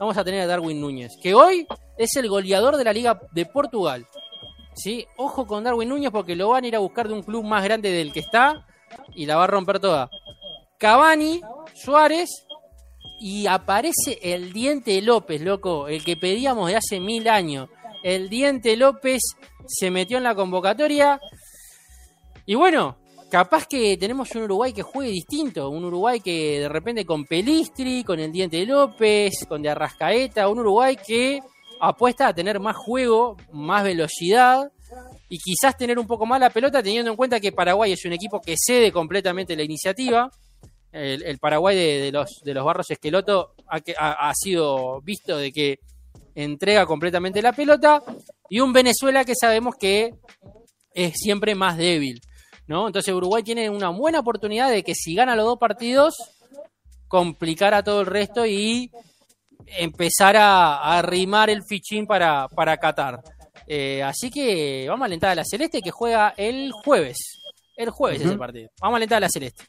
B: vamos a tener a Darwin Núñez, que hoy es el goleador de la Liga de Portugal. ¿Sí? Ojo con Darwin Núñez porque lo van a ir a buscar de un club más grande del que está y la va a romper toda. Cavani, Suárez y aparece el Diente López, loco, el que pedíamos de hace mil años. El Diente López se metió en la convocatoria. Y bueno, capaz que tenemos un Uruguay que juegue distinto. Un Uruguay que de repente con Pelistri, con el Diente López, con de Arrascaeta. Un Uruguay que apuesta a tener más juego, más velocidad. Y quizás tener un poco más la pelota, teniendo en cuenta que Paraguay es un equipo que cede completamente la iniciativa. El, Paraguay de, los, de los Barros Esqueloto ha, ha- ha sido visto de que entrega completamente la pelota. Y un Venezuela que sabemos que es siempre más débil. ¿No? Entonces Uruguay tiene una buena oportunidad de que si gana los dos partidos, complicar a todo el resto y empezar a, arrimar el fichín para, para Qatar. Eh, así que vamos a alentar a la Celeste que juega el jueves. El jueves es el partido. Vamos a alentar a la Celeste.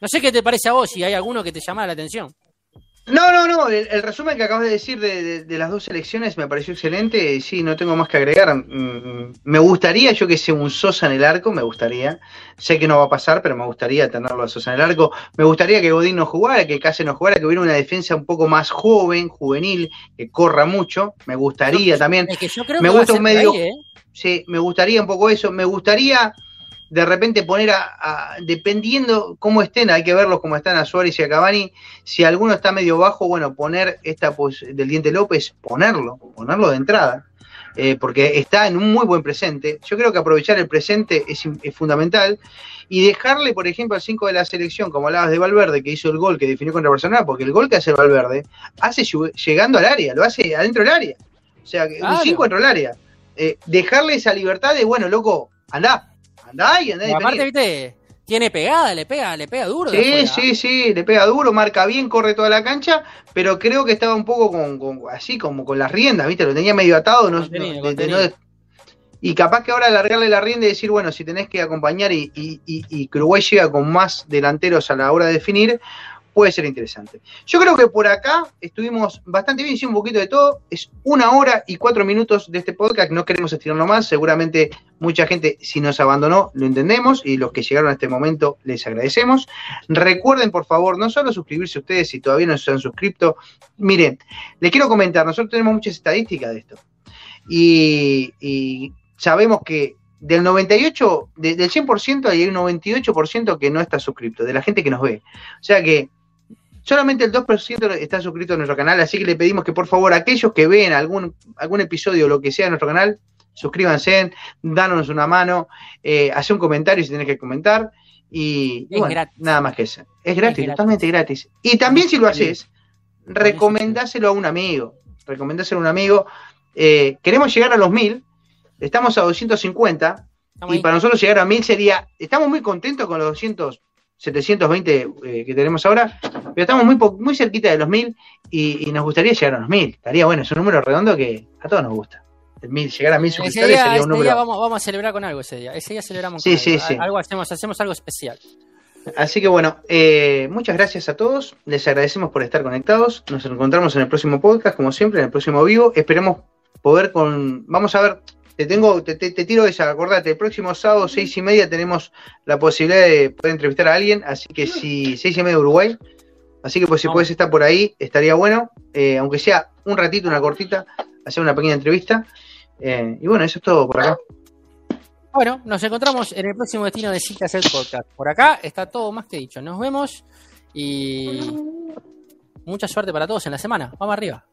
B: No sé qué te parece a vos, si hay alguno que te llama la atención.
A: No, no, no. El, el resumen que acabas de decir de, de- de las dos elecciones me pareció excelente. Sí, no tengo más que agregar. Mm, Me gustaría, yo que sé, un Sosa en el arco, me gustaría. Sé que no va a pasar, pero me gustaría tenerlo a Sosa en el arco. Me gustaría que Godín no jugara, que Case no jugara, que hubiera una defensa un poco más joven, juvenil, que corra mucho. Me gustaría también.
B: Es que yo creo
A: Me
B: que
A: gusta un medio-
B: ahí, ¿eh?
A: Sí, me gustaría un poco eso. Me gustaría de repente poner a, a- dependiendo cómo estén, hay que verlos como están a Suárez y a Cavani. Si alguno está medio bajo, bueno, poner esta pos- del Diente López, ponerlo, ponerlo de entrada, eh, porque está en un muy buen presente. Yo creo que aprovechar el presente es, fundamental y dejarle, por ejemplo, al 5 de la selección, como hablabas de Valverde, que hizo el gol que definió contra Barcelona, porque el gol que hace Valverde hace lleg- llegando al área, lo hace adentro del área. O sea, que un
B: Claro.
A: 5 dentro del área. Eh, dejarle esa libertad de, bueno, loco, andá, andá y andá.
B: Y
A: y
B: aparte, viste, tiene pegada, le pega, le pega duro.
A: Sí,
B: afuera.
A: sí, sí, le pega duro, marca bien, corre toda la cancha, pero creo que estaba un poco con, con- así como con las riendas, ¿viste? Lo tenía medio atado, no,
B: Contenido,
A: no-
B: contenido.
A: no- y capaz que ahora alargarle la rienda y decir, bueno, si tenés que acompañar y, y- y- y Uruguay llega con más delanteros a la hora de definir, puede ser interesante. Yo creo que por acá estuvimos bastante bien, hicimos un poquito de todo. Es una hora y cuatro minutos de este podcast, no queremos estirarlo más. Seguramente mucha gente, si nos abandonó, lo entendemos y los que llegaron a este momento les agradecemos. Recuerden, por favor, no solo suscribirse ustedes si todavía no se han suscrito. Miren, les quiero comentar, nosotros tenemos muchas estadísticas de esto. Y, sabemos que del 98, de, del 100% hay un 98% que no está suscrito, de la gente que nos ve. O sea que solamente el 2% está suscrito a nuestro canal, así que le pedimos que por favor aquellos que ven algún, algún episodio o lo que sea de nuestro canal, suscríbanse, danos una mano, eh, hace un comentario si tenés que comentar. Y, y
B: Es
A: bueno,
B: gratis.
A: nada más que eso. Es gratis,
B: gratis.
A: totalmente gratis. Y también si lo haces, recomendáselo a un amigo. Recomendáselo a un amigo. Eh, queremos llegar a los 1000. Estamos a 250.
B: Estamos
A: Y
B: ahí.
A: para nosotros llegar a 1000 sería. Estamos muy contentos con los 200, 720 eh, que tenemos ahora. Pero estamos muy, muy cerquita de los 1000. Y, y nos gustaría llegar a los 1000. Estaría bueno. Es un número redondo que a todos nos gusta. El 1000, llegar a 1000
B: Ese
A: suscriptores
B: día,
A: sería un
B: día
A: número.
B: vamos, vamos a celebrar con algo ese día. Ese día celebramos
A: Sí,
B: con
A: sí,
B: algo.
A: sí.
B: Algo hacemos, hacemos algo especial.
A: Así que bueno, eh, muchas gracias a todos. Les agradecemos por estar conectados. Nos encontramos en el próximo podcast, como siempre, en el próximo vivo. Esperemos poder con. Vamos a ver. Te tengo, te, te- te tiro esa, acordate, el próximo sábado, seis y media, tenemos la posibilidad de poder entrevistar a alguien, así que si, seis y media de Uruguay, así que pues si puedes estar por ahí, estaría bueno, eh, aunque sea un ratito, una cortita, hacer una pequeña entrevista. Eh, y bueno, eso es todo por acá.
B: Bueno, nos encontramos en el próximo destino de Citas el Podcast. Por acá está todo más que dicho. Nos vemos y mucha suerte para todos en la semana. Vamos arriba.